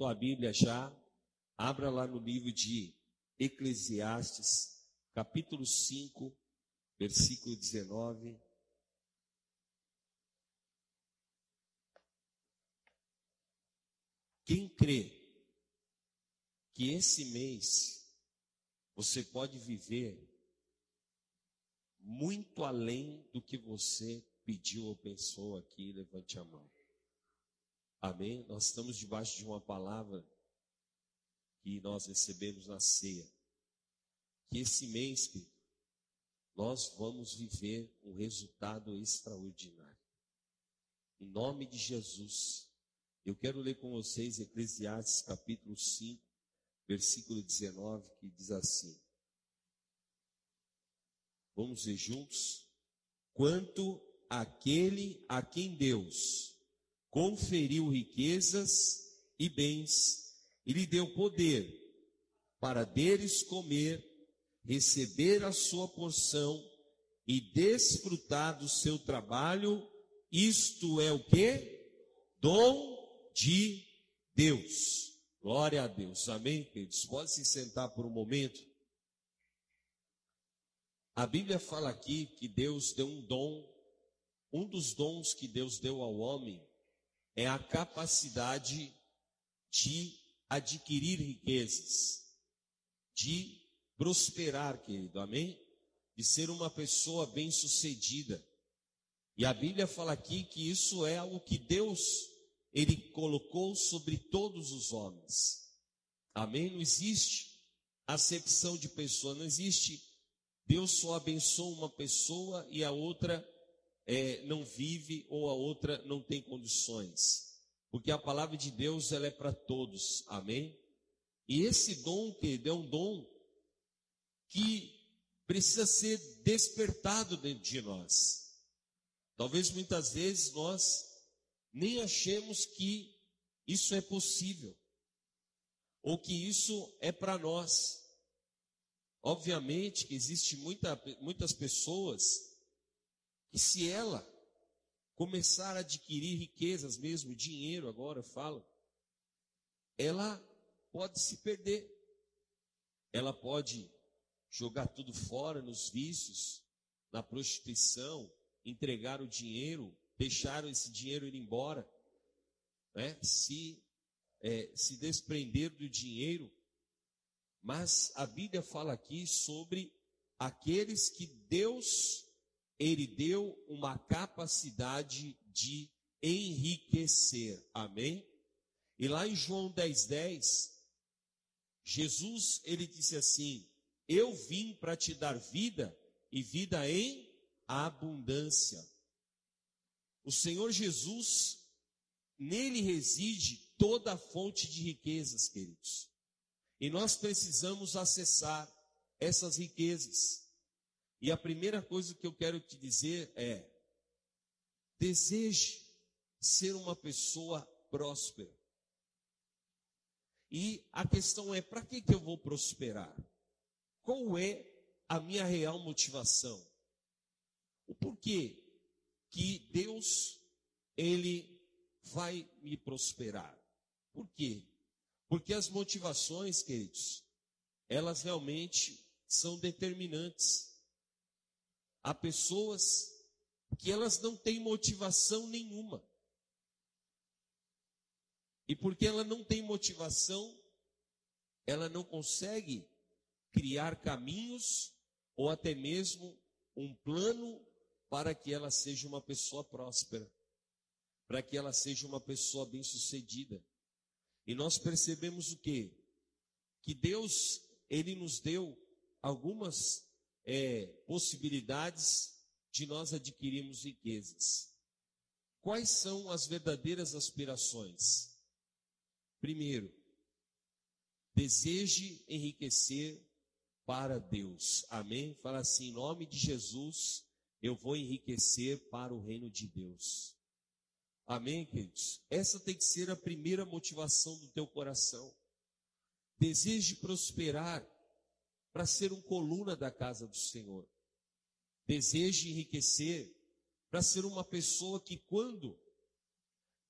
tua Bíblia já, abra lá no livro de Eclesiastes, capítulo 5, versículo 19. Quem crê que esse mês você pode viver muito além do que você pediu ou pensou aqui, levante a mão. Amém? Nós estamos debaixo de uma palavra que nós recebemos na ceia. Que esse mês, nós vamos viver um resultado extraordinário. Em nome de Jesus, eu quero ler com vocês Eclesiastes capítulo 5, versículo 19, que diz assim: Vamos ver juntos? Quanto àquele a quem Deus conferiu riquezas e bens, e lhe deu poder para deles comer, receber a sua porção e desfrutar do seu trabalho, isto é o que? Dom de Deus. Glória a Deus. Amém, queridos? Pode se sentar por um momento. A Bíblia fala aqui que Deus deu um dom, um dos dons que Deus deu ao homem é a capacidade de adquirir riquezas, de prosperar, querido, amém? De ser uma pessoa bem-sucedida. E a Bíblia fala aqui que isso é algo que Deus ele colocou sobre todos os homens. Amém? Não existe acepção de pessoa, não existe Deus só abençoa uma pessoa e a outra é, não vive ou a outra não tem condições. Porque a palavra de Deus ela é para todos. Amém? E esse dom, que é um dom que precisa ser despertado dentro de nós. Talvez muitas vezes nós nem achemos que isso é possível ou que isso é para nós. Obviamente que existe muita, muitas pessoas que se ela começar a adquirir riquezas mesmo, dinheiro agora falo, ela pode se perder. Ela pode jogar tudo fora nos vícios, na prostituição, entregar o dinheiro, deixar esse dinheiro ir embora, né? se, é, se desprender do dinheiro. Mas a Bíblia fala aqui sobre aqueles que Deus ele deu uma capacidade de enriquecer. Amém? E lá em João 10, 10, Jesus, ele disse assim: Eu vim para te dar vida e vida em abundância. O Senhor Jesus, nele reside toda a fonte de riquezas, queridos. E nós precisamos acessar essas riquezas. E a primeira coisa que eu quero te dizer é: deseje ser uma pessoa próspera. E a questão é: para que, que eu vou prosperar? Qual é a minha real motivação? O porquê que Deus, Ele vai me prosperar? Por quê? Porque as motivações, queridos, elas realmente são determinantes. Há pessoas que elas não têm motivação nenhuma. E porque ela não tem motivação, ela não consegue criar caminhos ou até mesmo um plano para que ela seja uma pessoa próspera, para que ela seja uma pessoa bem-sucedida. E nós percebemos o quê? Que Deus, ele nos deu algumas é, possibilidades de nós adquirirmos riquezas. Quais são as verdadeiras aspirações? Primeiro, deseje enriquecer para Deus. Amém? Fala assim, em nome de Jesus, eu vou enriquecer para o reino de Deus. Amém, queridos? Essa tem que ser a primeira motivação do teu coração. Deseje prosperar para ser um coluna da casa do Senhor. Deseje enriquecer para ser uma pessoa que, quando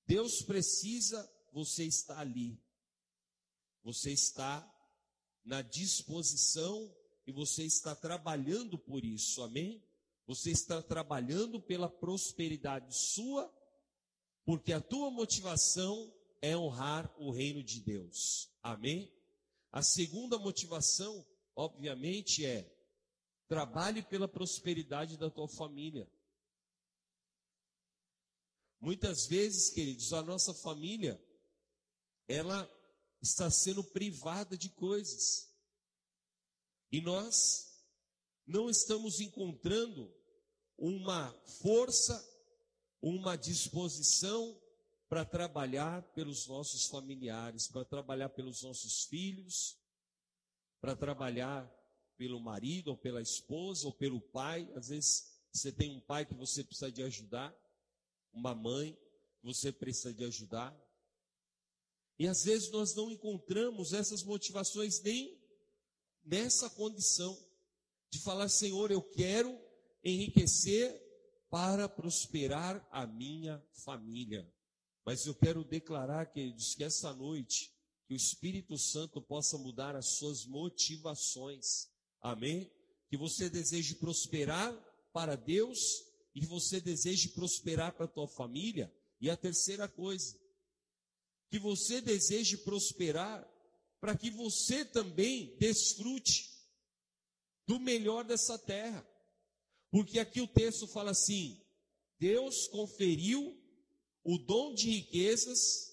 Deus precisa, você está ali. você está na disposição e você está trabalhando por isso, amém? Você está trabalhando pela prosperidade sua, porque a tua motivação é honrar o reino de Deus, amém? A segunda motivação, obviamente, é trabalhe pela prosperidade da tua família. Muitas vezes, queridos, a nossa família, ela está sendo privada de coisas. E nós não estamos encontrando uma força, uma disposição para trabalhar pelos nossos familiares, para trabalhar pelos nossos filhos, para trabalhar pelo marido ou pela esposa ou pelo pai. Às vezes você tem um pai que você precisa de ajudar, uma mãe que você precisa de ajudar. E às vezes nós não encontramos essas motivações nem nessa condição de falar, Senhor, eu quero enriquecer para prosperar a minha família. Mas eu quero declarar, queridos, que essa noite, que o Espírito Santo possa mudar as suas motivações. Amém? Que você deseje prosperar para Deus e que você deseje prosperar para a tua família. E a terceira coisa, que você deseje prosperar, para que você também desfrute do melhor dessa terra. Porque aqui o texto fala assim: Deus conferiu o dom de riquezas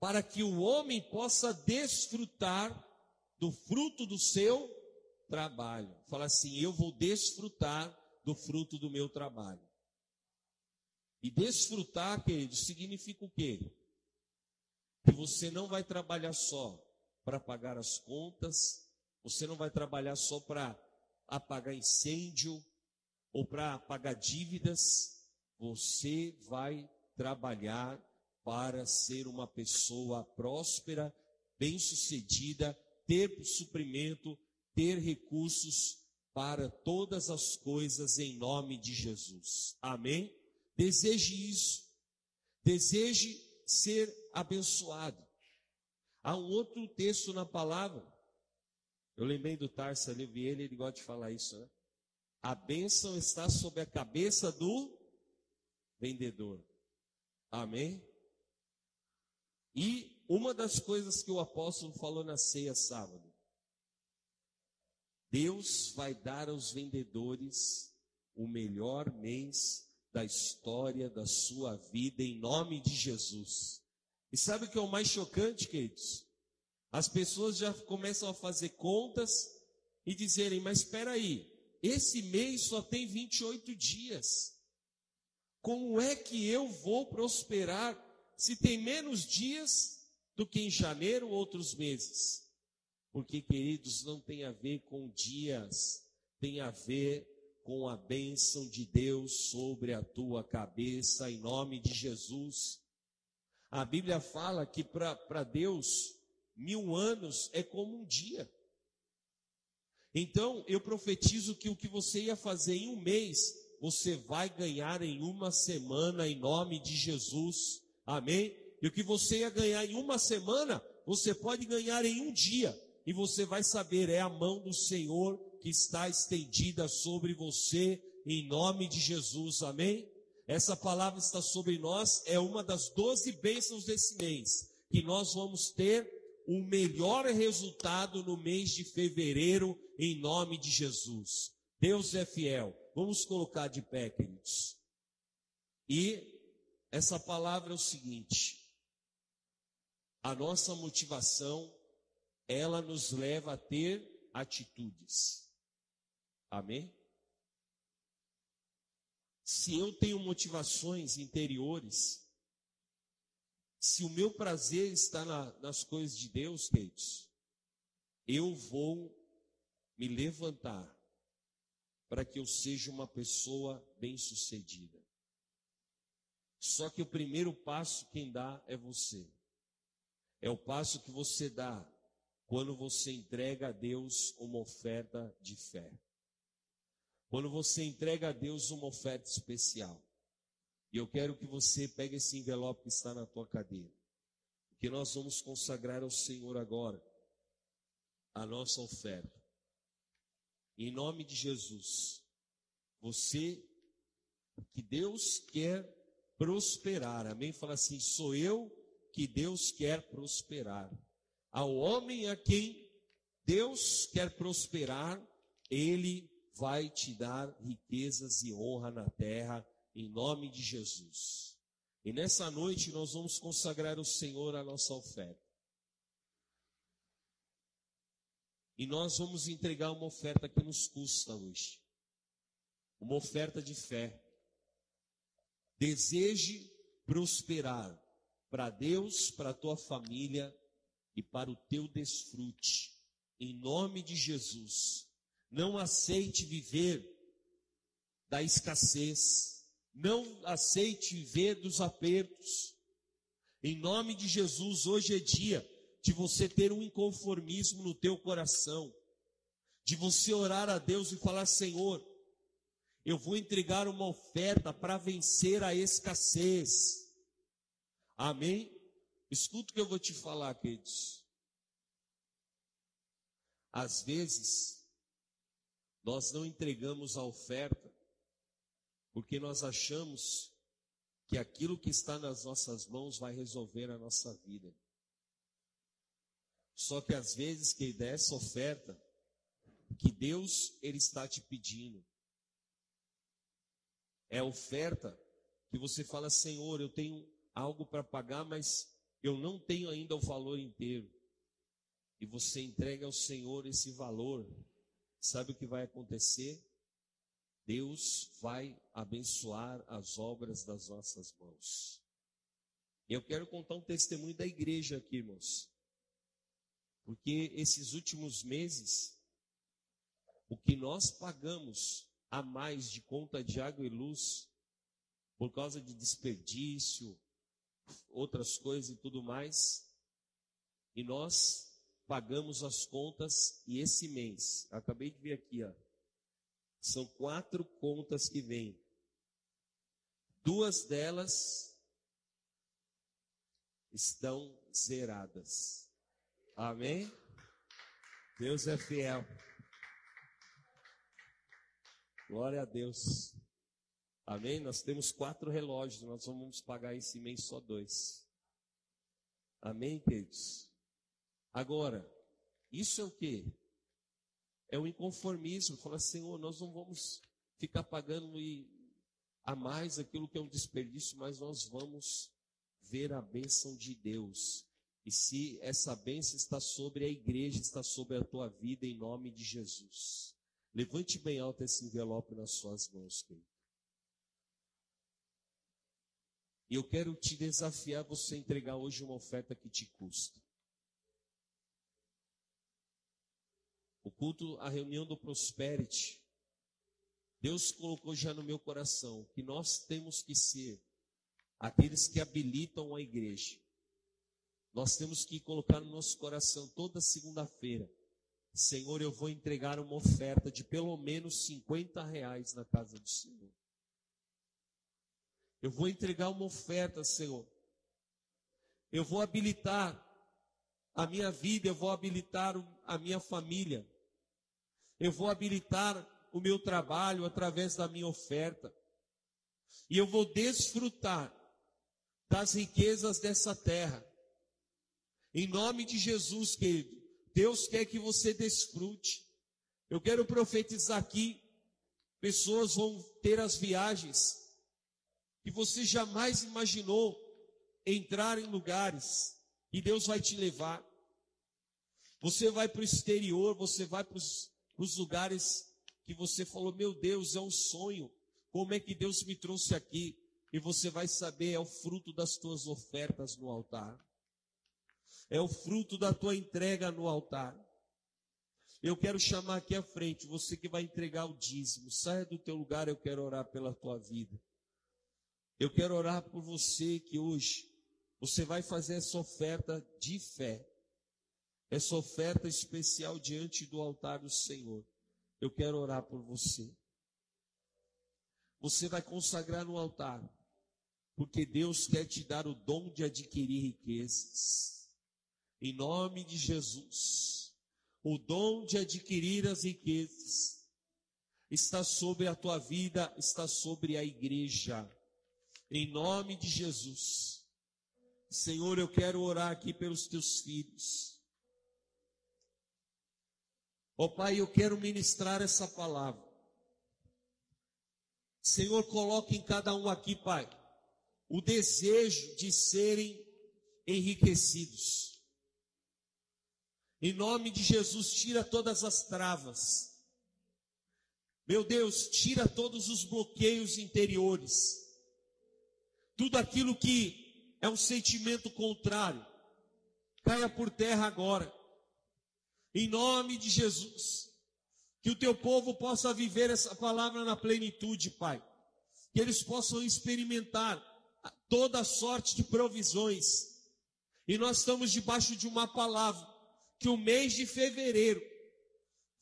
para que o homem possa desfrutar do fruto do seu trabalho. Fala assim: eu vou desfrutar do fruto do meu trabalho. E desfrutar, querido, significa o quê? que você não vai trabalhar só para pagar as contas, você não vai trabalhar só para apagar incêndio ou para pagar dívidas, você vai trabalhar para ser uma pessoa próspera, bem-sucedida, ter suprimento, ter recursos para todas as coisas em nome de Jesus. Amém? Deseje isso. Deseje ser abençoado. Há um outro texto na palavra. Eu lembrei do Tarso ali, vi ele, ele gosta de falar isso, né? A bênção está sobre a cabeça do vendedor. Amém? E uma das coisas que o apóstolo falou na ceia sábado. Deus vai dar aos vendedores o melhor mês da história da sua vida em nome de Jesus. E sabe o que é o mais chocante, queridos? As pessoas já começam a fazer contas e dizerem: Mas espera aí, esse mês só tem 28 dias. Como é que eu vou prosperar se tem menos dias do que em janeiro ou outros meses? Porque, queridos, não tem a ver com dias, tem a ver com a bênção de Deus sobre a tua cabeça, em nome de Jesus. A Bíblia fala que para Deus, mil anos é como um dia. Então, eu profetizo que o que você ia fazer em um mês, você vai ganhar em uma semana, em nome de Jesus. Amém? E o que você ia ganhar em uma semana, você pode ganhar em um dia. E você vai saber, é a mão do Senhor que está estendida sobre você, em nome de Jesus, amém? Essa palavra está sobre nós, é uma das doze bênçãos desse mês, que nós vamos ter o melhor resultado no mês de fevereiro, em nome de Jesus. Deus é fiel. Vamos colocar de pé, queridos. E essa palavra é o seguinte: a nossa motivação, ela nos leva a ter atitudes. Amém? Se eu tenho motivações interiores, se o meu prazer está na, nas coisas de Deus, queridos, eu vou me levantar para que eu seja uma pessoa bem-sucedida. Só que o primeiro passo quem dá é você. É o passo que você dá quando você entrega a Deus uma oferta de fé. Quando você entrega a Deus uma oferta especial. E eu quero que você pegue esse envelope que está na tua cadeira. Porque nós vamos consagrar ao Senhor agora a nossa oferta. Em nome de Jesus, você que Deus quer prosperar, amém? Fala assim: sou eu que Deus quer prosperar. Ao homem a quem Deus quer prosperar, ele vai te dar riquezas e honra na terra, em nome de Jesus. E nessa noite nós vamos consagrar ao Senhor a nossa oferta. E nós vamos entregar uma oferta que nos custa hoje. Uma oferta de fé. Deseje prosperar para Deus, para a tua família e para o teu desfrute. Em nome de Jesus. Não aceite viver da escassez. Não aceite viver dos apertos. Em nome de Jesus, hoje é dia de você ter um inconformismo no teu coração, de você orar a Deus e falar: Senhor, eu vou entregar uma oferta para vencer a escassez. Amém? Escuta o que eu vou te falar, queridos. Às vezes, nós não entregamos a oferta porque nós achamos que aquilo que está nas nossas mãos vai resolver a nossa vida. Só que às vezes que essa oferta que Deus ele está te pedindo é oferta que você fala, Senhor, eu tenho algo para pagar, mas eu não tenho ainda o valor inteiro. E você entrega ao Senhor esse valor. Sabe o que vai acontecer? Deus vai abençoar as obras das nossas mãos. Eu quero contar um testemunho da igreja aqui, irmãos. Porque esses últimos meses, o que nós pagamos a mais de conta de água e luz, por causa de desperdício, outras coisas e tudo mais, e nós pagamos as contas e esse mês, acabei de ver aqui, ó, são quatro contas que vêm. Duas delas estão zeradas. Amém? Deus é fiel. Glória a Deus. Amém? Nós temos quatro relógios, nós vamos pagar esse mês só dois. Amém, queridos? Agora, isso é o que? É o inconformismo. Fala, Senhor, nós não vamos ficar pagando a mais aquilo que é um desperdício, mas nós vamos ver a bênção de Deus. E se essa bênção está sobre a igreja, está sobre a tua vida, em nome de Jesus. Levante bem alto esse envelope nas suas mãos, querido. E eu quero te desafiar você entregar hoje uma oferta que te custa. O culto, a reunião do Prosperity, Deus colocou já no meu coração que nós temos que ser aqueles que habilitam a igreja. Nós temos que colocar no nosso coração toda segunda-feira. Senhor, eu vou entregar uma oferta de pelo menos 50 reais na casa do Senhor. Eu vou entregar uma oferta, Senhor. Eu vou habilitar a minha vida, eu vou habilitar a minha família. Eu vou habilitar o meu trabalho através da minha oferta. E eu vou desfrutar das riquezas dessa terra. Em nome de Jesus, querido, Deus quer que você desfrute. Eu quero profetizar aqui: pessoas vão ter as viagens que você jamais imaginou entrar em lugares e Deus vai te levar. Você vai para o exterior, você vai para os lugares que você falou: Meu Deus, é um sonho. Como é que Deus me trouxe aqui? E você vai saber, é o fruto das tuas ofertas no altar é o fruto da tua entrega no altar. Eu quero chamar aqui à frente você que vai entregar o dízimo. Saia do teu lugar, eu quero orar pela tua vida. Eu quero orar por você que hoje você vai fazer essa oferta de fé. Essa oferta especial diante do altar do Senhor. Eu quero orar por você. Você vai consagrar no altar porque Deus quer te dar o dom de adquirir riquezas. Em nome de Jesus, o dom de adquirir as riquezas está sobre a tua vida, está sobre a igreja. Em nome de Jesus. Senhor, eu quero orar aqui pelos teus filhos. Ó oh, Pai, eu quero ministrar essa palavra. Senhor, coloque em cada um aqui, Pai, o desejo de serem enriquecidos. Em nome de Jesus, tira todas as travas. Meu Deus, tira todos os bloqueios interiores. Tudo aquilo que é um sentimento contrário, caia por terra agora. Em nome de Jesus. Que o teu povo possa viver essa palavra na plenitude, Pai. Que eles possam experimentar toda sorte de provisões. E nós estamos debaixo de uma palavra que o mês de fevereiro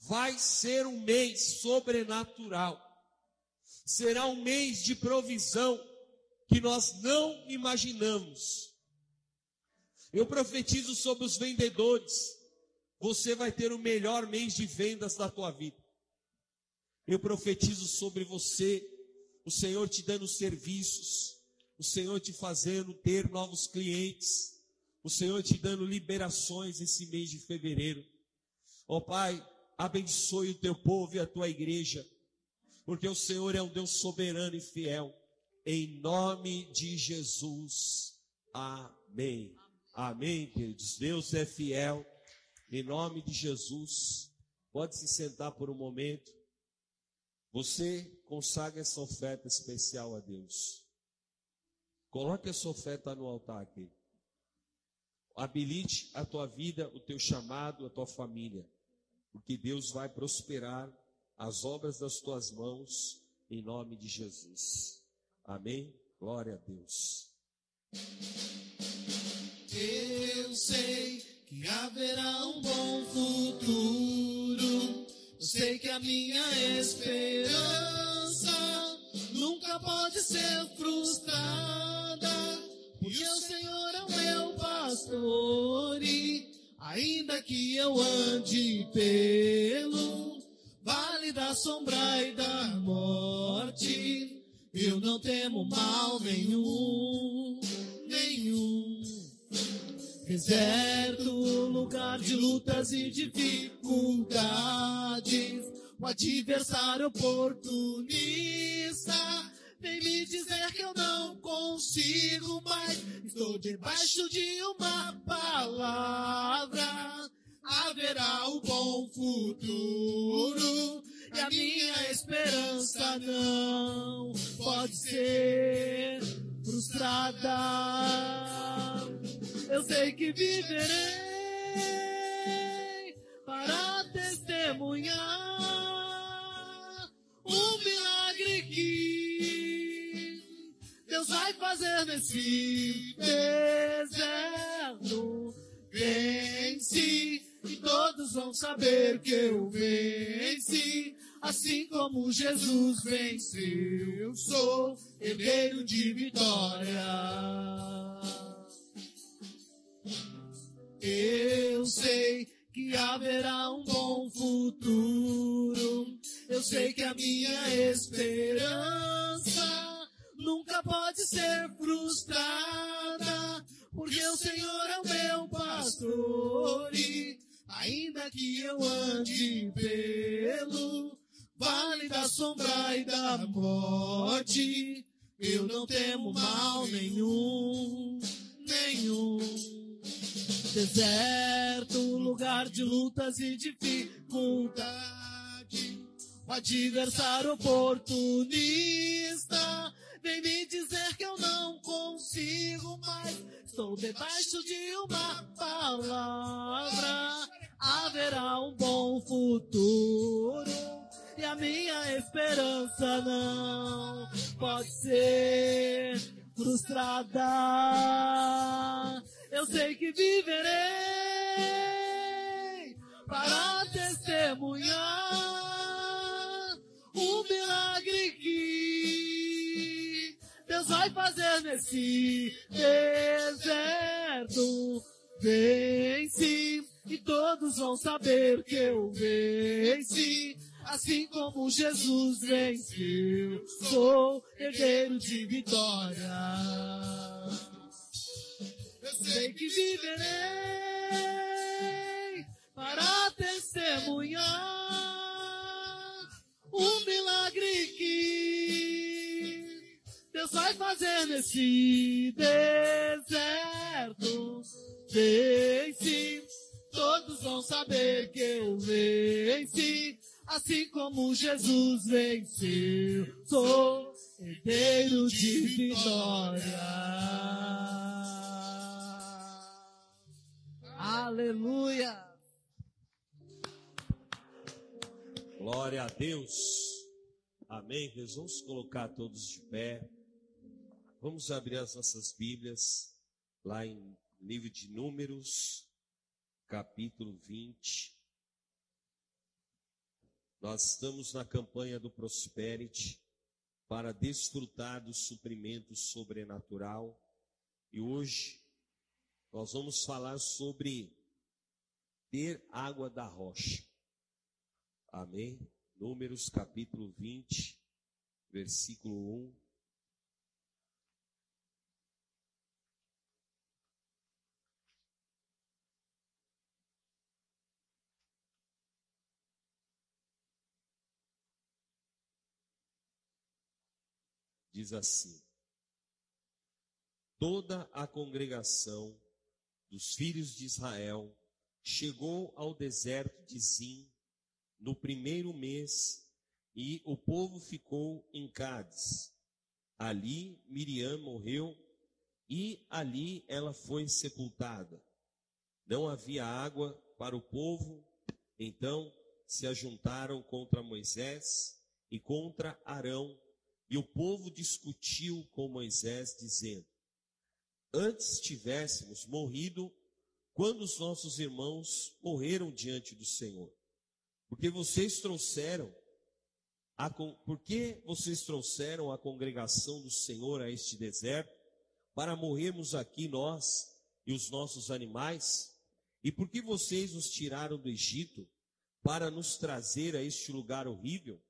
vai ser um mês sobrenatural. Será um mês de provisão que nós não imaginamos. Eu profetizo sobre os vendedores você vai ter o melhor mês de vendas da tua vida. Eu profetizo sobre você, o Senhor te dando serviços, o Senhor te fazendo ter novos clientes, o Senhor te dando liberações esse mês de fevereiro. Ó oh, Pai, abençoe o teu povo e a tua igreja, porque o Senhor é um Deus soberano e fiel. Em nome de Jesus. Amém. Amém, queridos. Deus é fiel. Em nome de Jesus, pode se sentar por um momento. Você consagra essa oferta especial a Deus. Coloque essa oferta no altar aqui. Habilite a tua vida, o teu chamado, a tua família. Porque Deus vai prosperar as obras das tuas mãos em nome de Jesus. Amém? Glória a Deus. Eu sei que haverá um bom futuro. Eu sei que a minha esperança nunca pode ser frustrada, porque o Senhor é o meu pastor e ainda que eu ande pelo vale da sombra e da morte, eu não temo mal nenhum, nenhum. Deserto, lugar de lutas e dificuldades. O adversário oportunista vem me dizer que eu não consigo mais. Estou debaixo de uma palavra. Haverá um bom futuro. E a minha esperança não pode ser frustrada eu sei que viverei para testemunhar um Deus vai fazer nesse deserto. Vence e todos vão saber que eu venci. Assim como Jesus venceu, eu sou herdeiro de vitória. Eu sei que haverá um bom futuro. Eu sei que a minha esperança pode ser frustrada, porque o Senhor é o meu pastor e ainda que eu ande pelo vale da sombra e da morte, eu não temo mal nenhum, nenhum deserto, lugar de lutas e dificuldade. O adversário oportunista vem me dizer que eu não consigo mais. Estou debaixo de uma palavra. Haverá um bom futuro. E a minha esperança não pode ser frustrada eu sei que viverei para testemunhar um milagre que Deus vai fazer nesse deserto. Vence, e todos vão saber que eu venci. Assim como Jesus venceu, sou herdeiro de vitória. Eu sei que viverei para testemunhar um milagre que Deus vai fazer nesse deserto. Vence, todos vão saber que eu venci. Assim como Jesus venceu, sou herdeiro de vitória. Aleluia. Glória a Deus. Amém. Deus, vamos colocar todos de pé. Vamos abrir as nossas Bíblias lá em livro de Números, capítulo 20. Nós estamos na campanha do Prosperity para desfrutar do suprimento sobrenatural. E hoje nós vamos falar sobre ter água da rocha. Amém? Números capítulo 20, versículo 1. Diz assim: Toda a congregação dos filhos de Israel chegou ao deserto de Zim no primeiro mês e o povo ficou em Cádiz. Ali Miriam morreu e ali ela foi sepultada. Não havia água para o povo, então se ajuntaram contra Moisés e contra Arão, e o povo discutiu com Moisés, dizendo: Antes tivéssemos morrido quando os nossos irmãos morreram diante do Senhor. Porque vocês trouxeram a, porque vocês trouxeram a congregação do Senhor a este deserto para morrermos aqui nós e os nossos animais? E por que vocês nos tiraram do Egito para nos trazer a este lugar horrível,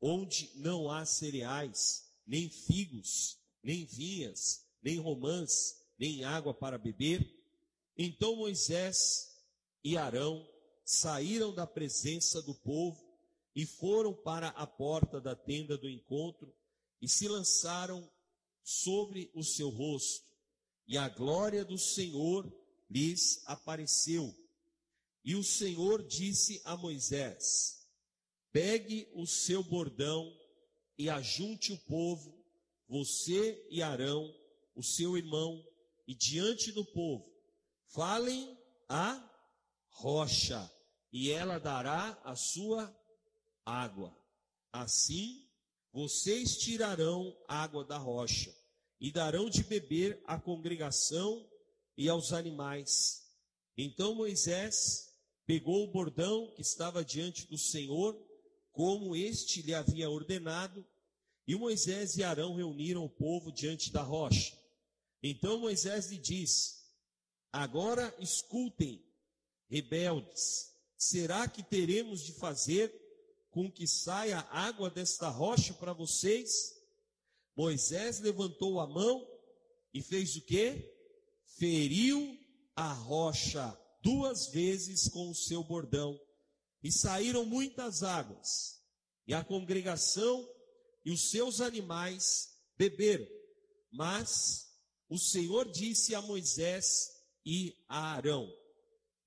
onde não há cereais, nem figos, nem vinhas, nem romãs, nem água para beber? Então Moisés e Arão saíram da presença do povo e foram para a porta da tenda do encontro e se lançaram sobre o seu rosto. E a glória do Senhor lhes apareceu. E o Senhor disse a Moisés: Pegue o seu bordão e ajunte o povo, você e Arão, o seu irmão, e diante do povo, falem a rocha e ela dará a sua água. Assim, vocês tirarão água da rocha e darão de beber à congregação e aos animais. Então Moisés pegou o bordão que estava diante do Senhor, como este lhe havia ordenado, e Moisés e Arão reuniram o povo diante da rocha. Então Moisés lhe disse: Agora escutem, rebeldes, Será que teremos de fazer com que saia água desta rocha para vocês? Moisés levantou a mão e fez o que? Feriu a rocha duas vezes com o seu bordão. E saíram muitas águas. E a congregação e os seus animais beberam. Mas o Senhor disse a Moisés e a Arão: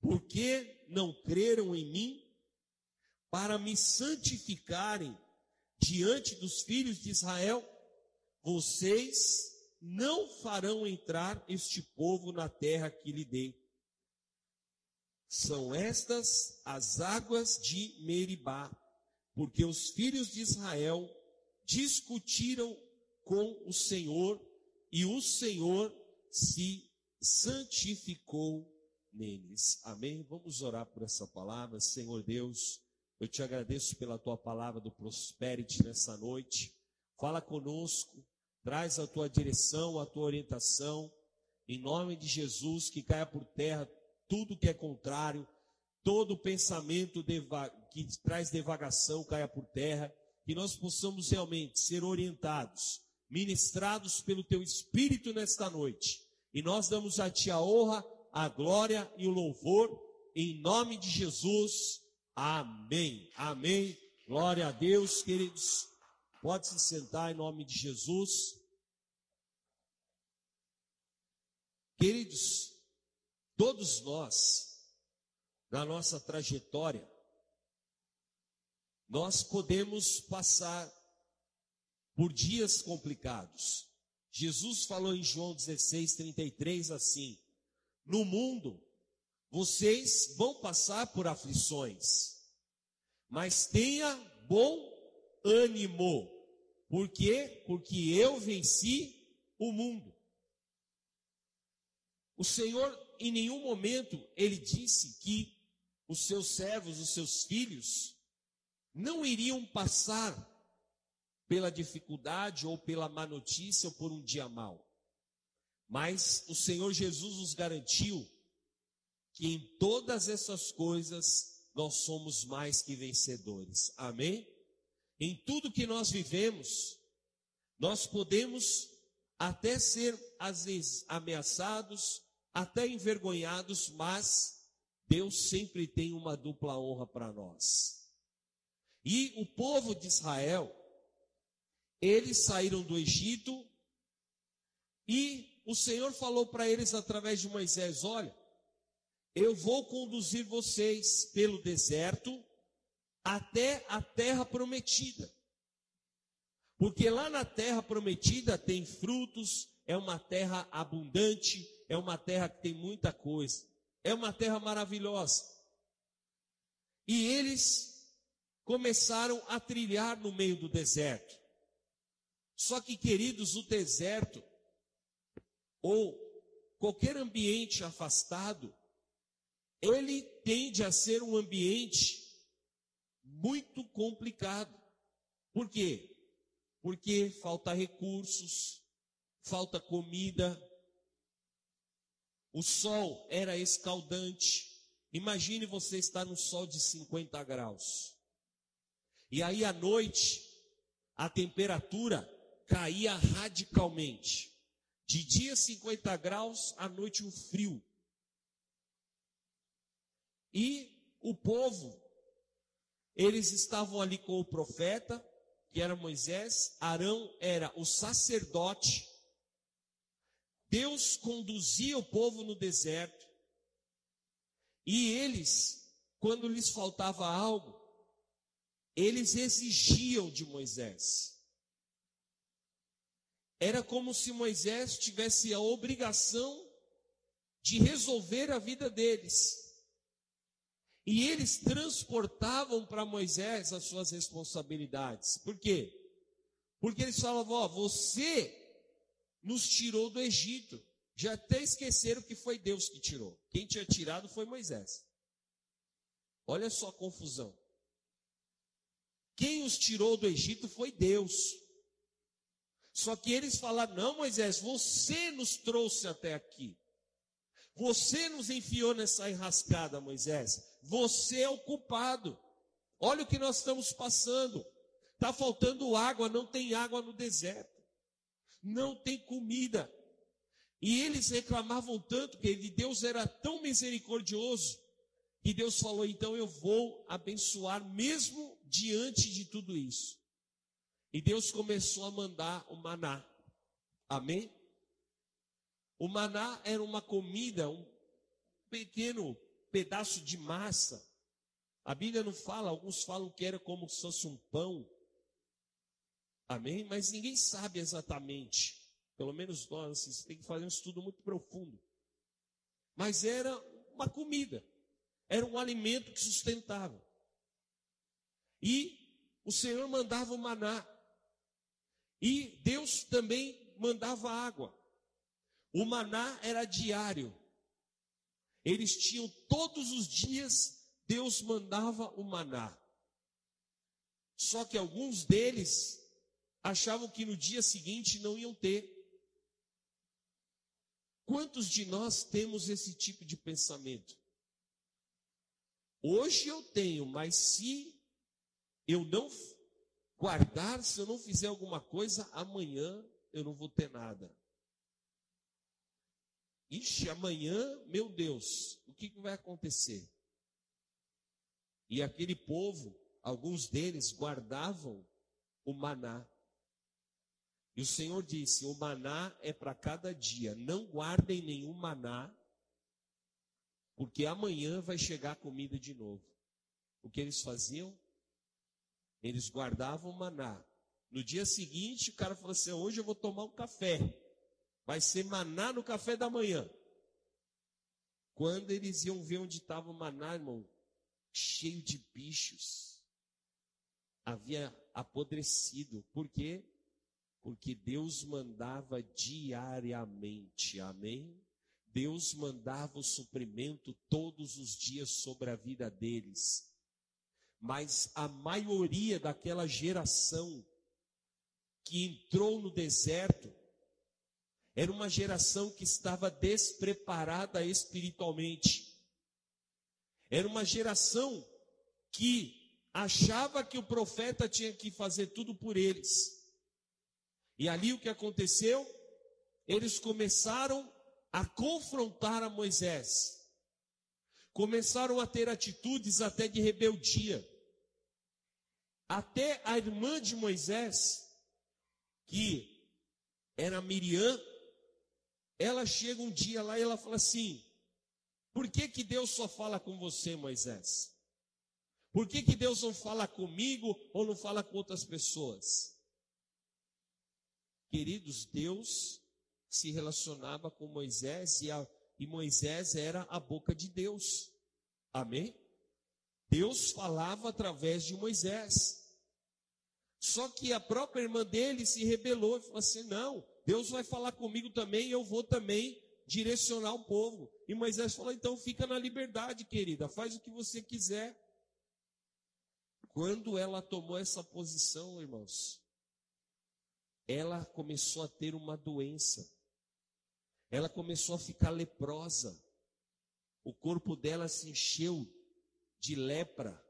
Por que não creram em mim, para me santificarem diante dos filhos de Israel, vocês não farão entrar este povo na terra que lhe dei. São estas as águas de Meribá, porque os filhos de Israel discutiram com o Senhor e o Senhor se santificou neles. Amém? Vamos orar por essa palavra. Senhor Deus, eu te agradeço pela tua palavra do Prosperity nessa noite. Fala conosco, traz a tua direção, a tua orientação. Em nome de Jesus, que caia por terra tudo que é contrário, todo pensamento que traz devagação caia por terra, que nós possamos realmente ser orientados, ministrados pelo teu Espírito nesta noite. E nós damos a ti a honra, a glória e o louvor, em nome de Jesus. Amém. Amém. Glória a Deus, queridos. Pode se sentar em nome de Jesus. Queridos, todos nós, na nossa trajetória, nós podemos passar por dias complicados. Jesus falou em João 16, 33 assim: No mundo vocês vão passar por aflições, mas tenha bom ânimo. Por quê? Porque eu venci o mundo. O Senhor, em nenhum momento, ele disse que os seus servos, os seus filhos, não iriam passar pela dificuldade ou pela má notícia ou por um dia mau. Mas o Senhor Jesus nos garantiu que em todas essas coisas nós somos mais que vencedores. Amém? Em tudo que nós vivemos, nós podemos até ser às vezes ameaçados, até envergonhados, mas Deus sempre tem uma dupla honra para nós. E o povo de Israel, eles saíram do Egito e o Senhor falou para eles através de Moisés: Olha, eu vou conduzir vocês pelo deserto até a terra prometida. Porque lá na terra prometida tem frutos, é uma terra abundante, é uma terra que tem muita coisa, é uma terra maravilhosa. E eles começaram a trilhar no meio do deserto. Só que, queridos, o deserto, ou qualquer ambiente afastado, ele tende a ser um ambiente muito complicado. Por quê? Porque falta recursos, falta comida, o sol era escaldante. Imagine você estar no sol de 50 graus. E aí à noite, a temperatura caía radicalmente. De dia 50 graus, à noite um frio. E o povo, eles estavam ali com o profeta, que era Moisés, Arão era o sacerdote, Deus conduzia o povo no deserto. E eles, quando lhes faltava algo, eles exigiam de Moisés. Era como se Moisés tivesse a obrigação de resolver a vida deles. E eles transportavam para Moisés as suas responsabilidades. Por quê? Porque eles falavam: Ó, você nos tirou do Egito. Já até esqueceram que foi Deus que tirou. Quem tinha tirado foi Moisés. Olha só a confusão. Quem os tirou do Egito foi Deus. Só que eles falaram: não, Moisés, você nos trouxe até aqui. Você nos enfiou nessa enrascada, Moisés. Você é o culpado. Olha o que nós estamos passando. Está faltando água, não tem água no deserto não tem comida. E eles reclamavam tanto que Deus era tão misericordioso que Deus falou: então eu vou abençoar mesmo diante de tudo isso. E Deus começou a mandar o maná. Amém? O maná era uma comida, um pequeno pedaço de massa. A Bíblia não fala, alguns falam que era como se fosse um pão. Amém? Mas ninguém sabe exatamente. Pelo menos nós, vocês têm que fazer um estudo muito profundo. Mas era uma comida. Era um alimento que sustentava. E o Senhor mandava o maná. E Deus também mandava água. O maná era diário. Eles tinham todos os dias, Deus mandava o maná. Só que alguns deles achavam que no dia seguinte não iam ter. Quantos de nós temos esse tipo de pensamento? Hoje eu tenho, mas se eu não guardar, se eu não fizer alguma coisa, amanhã eu não vou ter nada. Ixi, amanhã, meu Deus, o que, que vai acontecer? E aquele povo, alguns deles guardavam o maná. E o Senhor disse: O maná é para cada dia, não guardem nenhum maná, porque amanhã vai chegar comida de novo. O que eles faziam? Eles guardavam o maná. No dia seguinte, o cara falou assim: Hoje eu vou tomar um café. Vai ser maná no café da manhã. Quando eles iam ver onde estava o maná, irmão, cheio de bichos, havia apodrecido. Por quê? Porque Deus mandava diariamente, amém? Deus mandava o suprimento todos os dias sobre a vida deles. Mas a maioria daquela geração que entrou no deserto era uma geração que estava despreparada espiritualmente. Era uma geração que achava que o profeta tinha que fazer tudo por eles. E ali o que aconteceu? Eles começaram a confrontar a Moisés. Começaram a ter atitudes até de rebeldia. Até a irmã de Moisés, que era Miriam, ela chega um dia lá e ela fala assim: Por que, que Deus só fala com você, Moisés? Por que, que Deus não fala comigo ou não fala com outras pessoas? Queridos, Deus se relacionava com Moisés e, a, e Moisés era a boca de Deus. Amém? Deus falava através de Moisés. Só que a própria irmã dele se rebelou e falou assim: não, Deus vai falar comigo também, eu vou também direcionar o povo. E Moisés falou: então fica na liberdade, querida, faz o que você quiser. Quando ela tomou essa posição, irmãos, ela começou a ter uma doença ela começou a ficar leprosa. O corpo dela se encheu de lepra.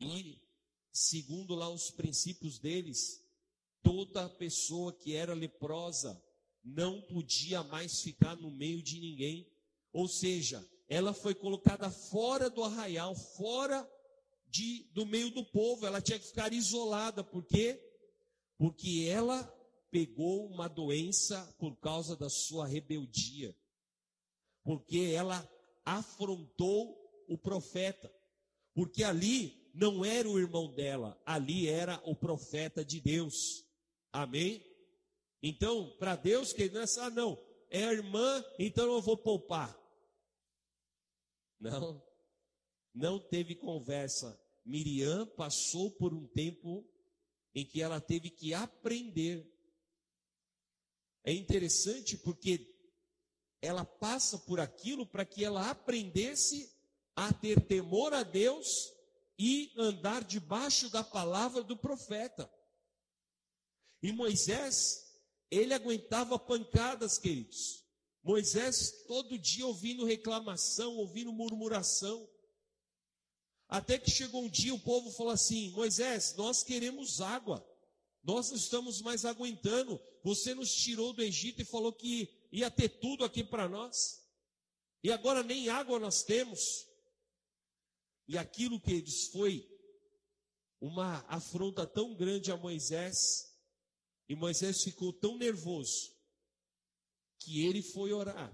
E, segundo lá os princípios deles, toda pessoa que era leprosa não podia mais ficar no meio de ninguém. Ou seja, ela foi colocada fora do arraial, fora de, do meio do povo. Ela tinha que ficar isolada. Por quê? Porque ela pegou uma doença por causa da sua rebeldia, porque ela afrontou o profeta, porque ali não era o irmão dela, ali era o profeta de Deus. Amém? Então, para Deus, que não é ah, não, é a irmã, então eu vou poupar. Não, não teve conversa. Miriam passou por um tempo em que ela teve que aprender é interessante porque ela passa por aquilo para que ela aprendesse a ter temor a Deus e andar debaixo da palavra do profeta. E Moisés, ele aguentava pancadas, queridos. Moisés todo dia ouvindo reclamação, ouvindo murmuração. Até que chegou um dia o povo falou assim: Moisés, nós queremos água. Nós não estamos mais aguentando. Você nos tirou do Egito e falou que ia ter tudo aqui para nós. E agora nem água nós temos. E aquilo que eles foi uma afronta tão grande a Moisés, e Moisés ficou tão nervoso que ele foi orar.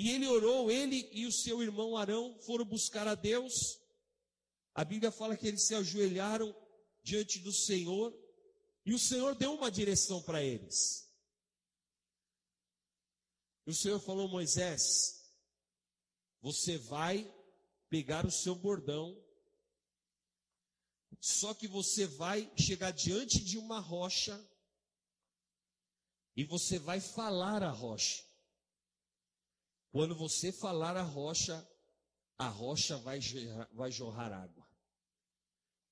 E ele orou, ele e o seu irmão Arão foram buscar a Deus. A Bíblia fala que eles se ajoelharam diante do Senhor, e o Senhor deu uma direção para eles. E o Senhor falou: Moisés, você vai pegar o seu bordão, só que você vai chegar diante de uma rocha e você vai falar a rocha. Quando você falar a rocha, a rocha vai, vai jorrar água.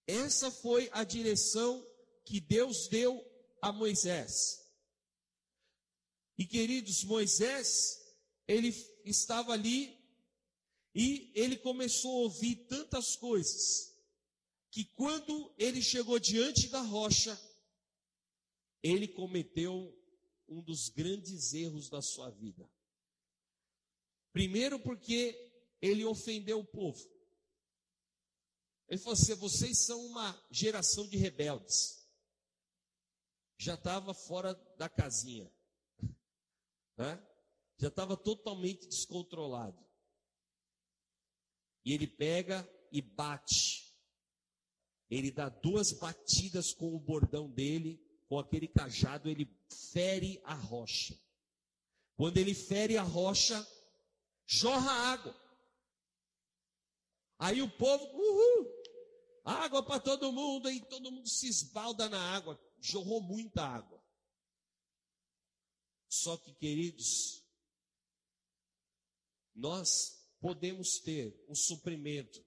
Essa foi a direção que Deus deu a Moisés. E queridos, Moisés, ele estava ali e ele começou a ouvir tantas coisas que quando ele chegou diante da rocha, ele cometeu um dos grandes erros da sua vida. Primeiro, porque ele ofendeu o povo. Ele falou assim: vocês são uma geração de rebeldes. Já estava fora da casinha, né? já estava totalmente descontrolado. E ele pega e bate. Ele dá duas batidas com o bordão dele, com aquele cajado, ele fere a rocha. Quando ele fere a rocha, jorra água. Aí o povo, uhul, água para todo mundo, e todo mundo se esbalda na água, jorrou muita água. Só que, queridos, nós podemos ter um suprimento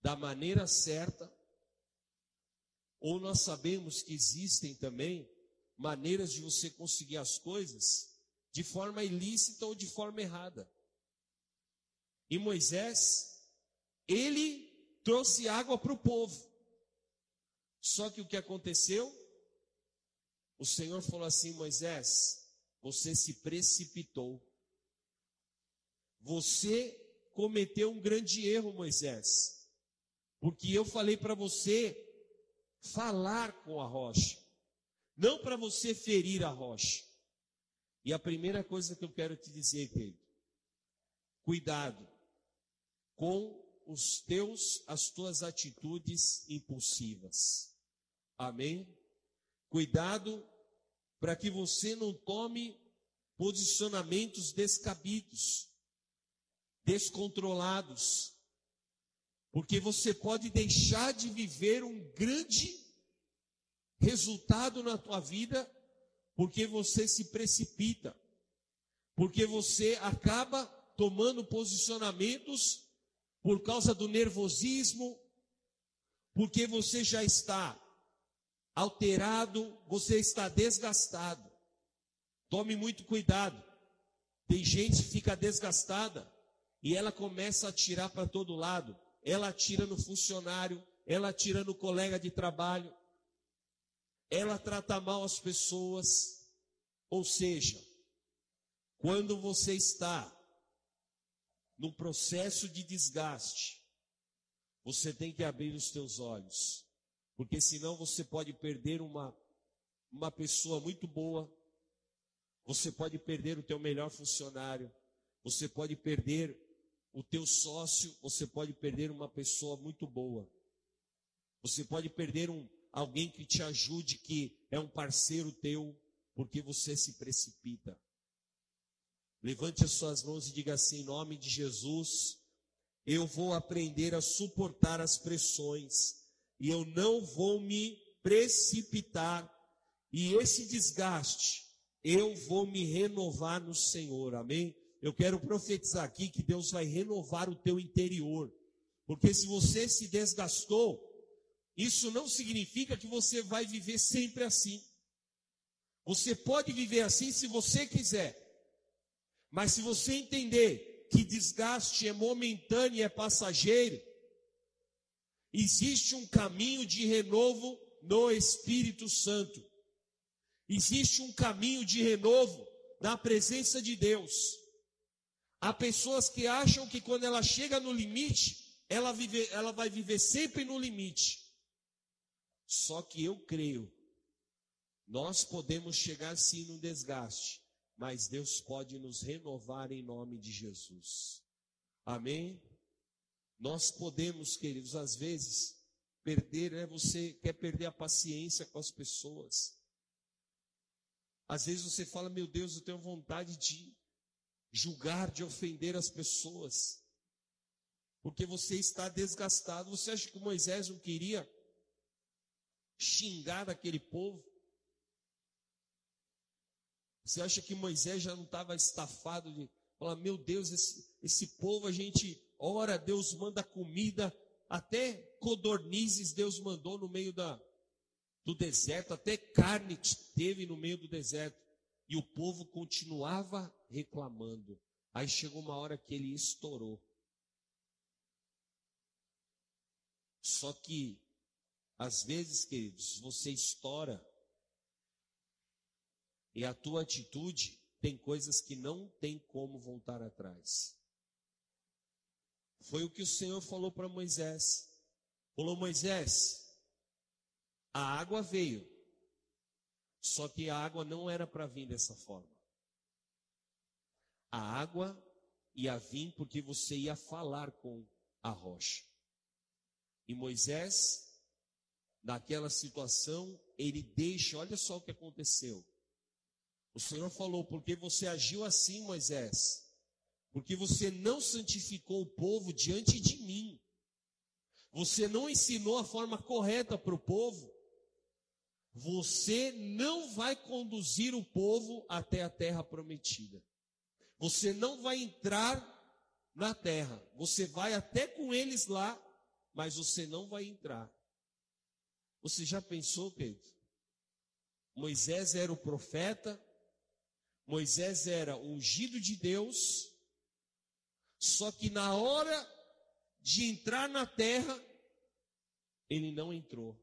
da maneira certa, ou nós sabemos que existem também maneiras de você conseguir as coisas de forma ilícita ou de forma errada. E Moisés, ele trouxe água para o povo. Só que o que aconteceu? O Senhor falou assim: Moisés, você se precipitou. Você cometeu um grande erro, Moisés. Porque eu falei para você falar com a rocha, não para você ferir a rocha. E a primeira coisa que eu quero te dizer, querido, cuidado com os teus, as tuas atitudes impulsivas. Amém? Cuidado para que você não tome posicionamentos descabidos, descontrolados, porque você pode deixar de viver um grande resultado na tua vida porque você se precipita, porque você acaba tomando posicionamentos por causa do nervosismo, porque você já está alterado, você está desgastado. Tome muito cuidado. Tem gente que fica desgastada e ela começa a atirar para todo lado. Ela atira no funcionário, ela atira no colega de trabalho, ela trata mal as pessoas. Ou seja, quando você está no processo de desgaste, você tem que abrir os teus olhos, porque senão você pode perder uma, uma pessoa muito boa, você pode perder o teu melhor funcionário, você pode perder o teu sócio, você pode perder uma pessoa muito boa, você pode perder um, alguém que te ajude, que é um parceiro teu, porque você se precipita. Levante as suas mãos e diga assim: em nome de Jesus, eu vou aprender a suportar as pressões e eu não vou me precipitar. E esse desgaste, eu vou me renovar no Senhor. Amém? Eu quero profetizar aqui que Deus vai renovar o teu interior. Porque se você se desgastou, isso não significa que você vai viver sempre assim. Você pode viver assim se você quiser. Mas se você entender que desgaste é momentâneo e é passageiro, existe um caminho de renovo no Espírito Santo. Existe um caminho de renovo na presença de Deus. Há pessoas que acham que quando ela chega no limite, ela, vive, ela vai viver sempre no limite. Só que eu creio, nós podemos chegar sim no desgaste, mas Deus pode nos renovar em nome de Jesus. Amém? Nós podemos, queridos, às vezes, perder, né? Você quer perder a paciência com as pessoas. Às vezes você fala, meu Deus, eu tenho vontade de julgar, de ofender as pessoas. Porque você está desgastado. Você acha que Moisés não queria xingar aquele povo? Você acha que Moisés já não estava estafado de falar, meu Deus, esse, esse povo a gente ora, Deus manda comida, até codornizes Deus mandou no meio da, do deserto, até carne teve no meio do deserto. E o povo continuava reclamando. Aí chegou uma hora que ele estourou. Só que, às vezes, queridos, você estoura e a tua atitude tem coisas que não tem como voltar atrás. Foi o que o Senhor falou para Moisés. Falou, Moisés, a água veio, só que a água não era para vir dessa forma. A água ia vir porque você ia falar com a rocha. E Moisés, naquela situação, ele deixa, olha só o que aconteceu. O Senhor falou: porque você agiu assim, Moisés? Porque você não santificou o povo diante de mim. Você não ensinou a forma correta para o povo. Você não vai conduzir o povo até a terra prometida. Você não vai entrar na terra. Você vai até com eles lá, mas você não vai entrar. Você já pensou, Pedro? Moisés era o profeta, Moisés era ungido de Deus, só que na hora de entrar na terra, ele não entrou.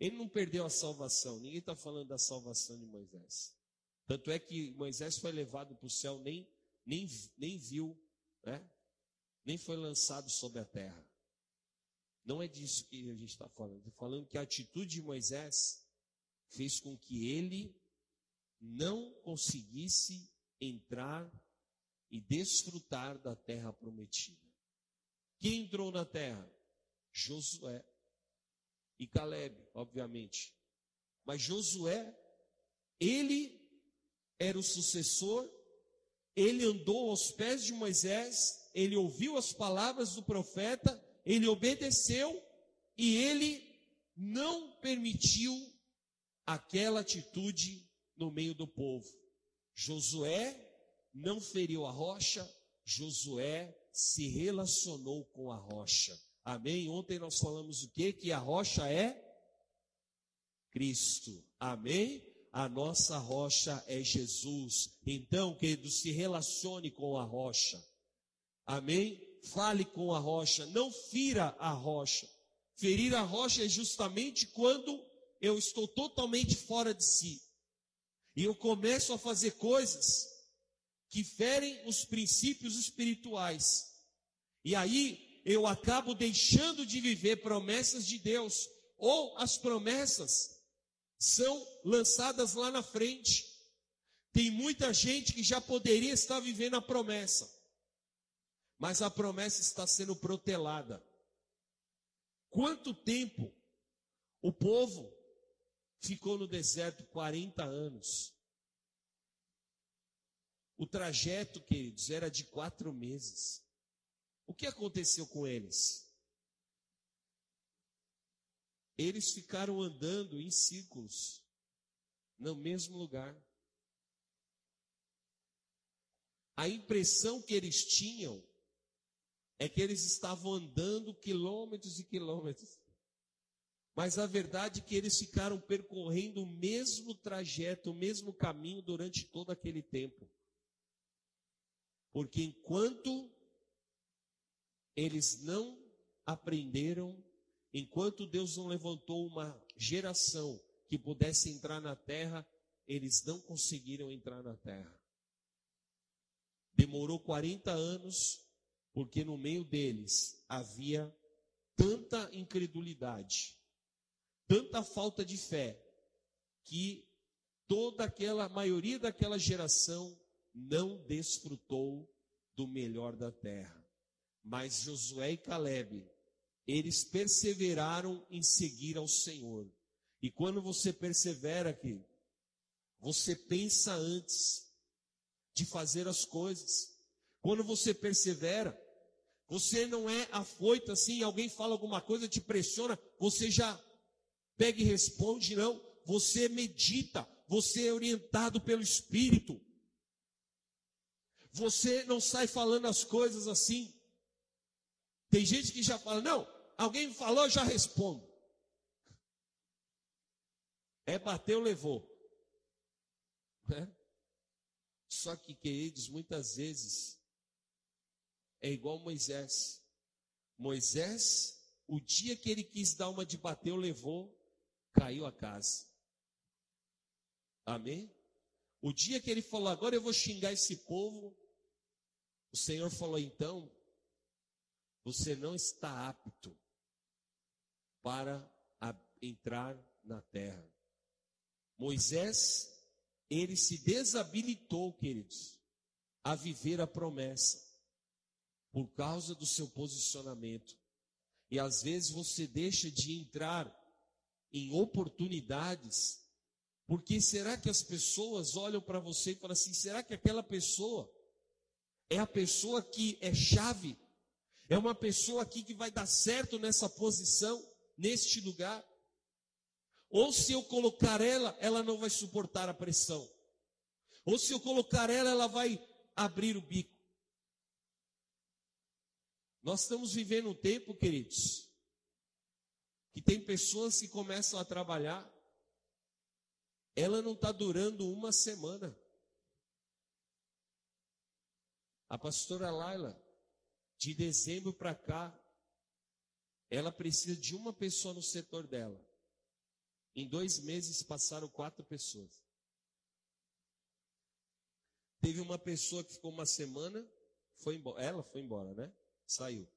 Ele não perdeu a salvação. Ninguém está falando da salvação de Moisés. Tanto é que Moisés foi levado para o céu, nem, nem, nem viu, né? nem foi lançado sobre a terra. Não é disso que a gente está falando. Estou falando que a atitude de Moisés fez com que ele não conseguisse entrar e desfrutar da terra prometida. Quem entrou na terra? Josué e Caleb, obviamente. Mas Josué, ele era o sucessor, ele andou aos pés de Moisés, ele ouviu as palavras do profeta, ele obedeceu e ele não permitiu aquela atitude no meio do povo. Josué não feriu a rocha, Josué se relacionou com a rocha. Amém? Ontem nós falamos o quê? Que a rocha é Cristo. Amém? A nossa rocha é Jesus. Então, querido, se relacione com a rocha. Amém? Fale com a rocha, não fira a rocha. Ferir a rocha é justamente quando eu estou totalmente fora de si. E eu começo a fazer coisas que ferem os princípios espirituais. E aí eu acabo deixando de viver promessas de Deus, ou as promessas são lançadas lá na frente. Tem muita gente que já poderia estar vivendo a promessa, mas a promessa está sendo protelada. Quanto tempo o povo ficou no deserto 40 anos. O trajeto, queridos, era de quatro meses. O que aconteceu com eles? Eles ficaram andando em círculos, no mesmo lugar. A impressão que eles tinham é que eles estavam andando quilômetros e quilômetros. Mas a verdade é que eles ficaram percorrendo o mesmo trajeto, o mesmo caminho durante todo aquele tempo. Porque enquanto eles não aprenderam, enquanto Deus não levantou uma geração que pudesse entrar na terra, eles não conseguiram entrar na terra. Demorou 40 anos, porque no meio deles havia tanta incredulidade, tanta falta de fé que toda aquela maioria daquela geração não desfrutou do melhor da terra. Mas Josué e Caleb, eles perseveraram em seguir ao Senhor. E quando você persevera aqui, você pensa antes de fazer as coisas. Quando você persevera, você não é afoito assim, alguém fala alguma coisa, te pressiona, você já pega e responde, não. Você medita, você é orientado pelo Espírito. Você não sai falando as coisas assim. Tem gente que já fala, não, alguém falou, eu já respondo. É bateu, levou. Né? Só que, queridos, muitas vezes é igual Moisés. Moisés, o dia que ele quis dar uma de bateu, levou, caiu a casa. Amém? O dia que ele falou, agora eu vou xingar esse povo, o Senhor falou, então, você não está apto para entrar na terra. Moisés, ele se desabilitou, queridos, a viver a promessa, por causa do seu posicionamento. E às vezes você deixa de entrar em oportunidades, porque será que as pessoas olham para você e falam assim: será que aquela pessoa é a pessoa que é chave? É uma pessoa aqui que vai dar certo nessa posição, neste lugar? Ou se eu colocar ela, ela não vai suportar a pressão. Ou se eu colocar ela, ela vai abrir o bico. Nós estamos vivendo um tempo, queridos, que tem pessoas que começam a trabalhar, ela não está durando uma semana. A pastora Laila, de dezembro para cá, ela precisa de uma pessoa no setor dela. Em dois meses passaram quatro pessoas. Teve uma pessoa que ficou uma semana, foi embora. Ela foi embora, né? Saiu.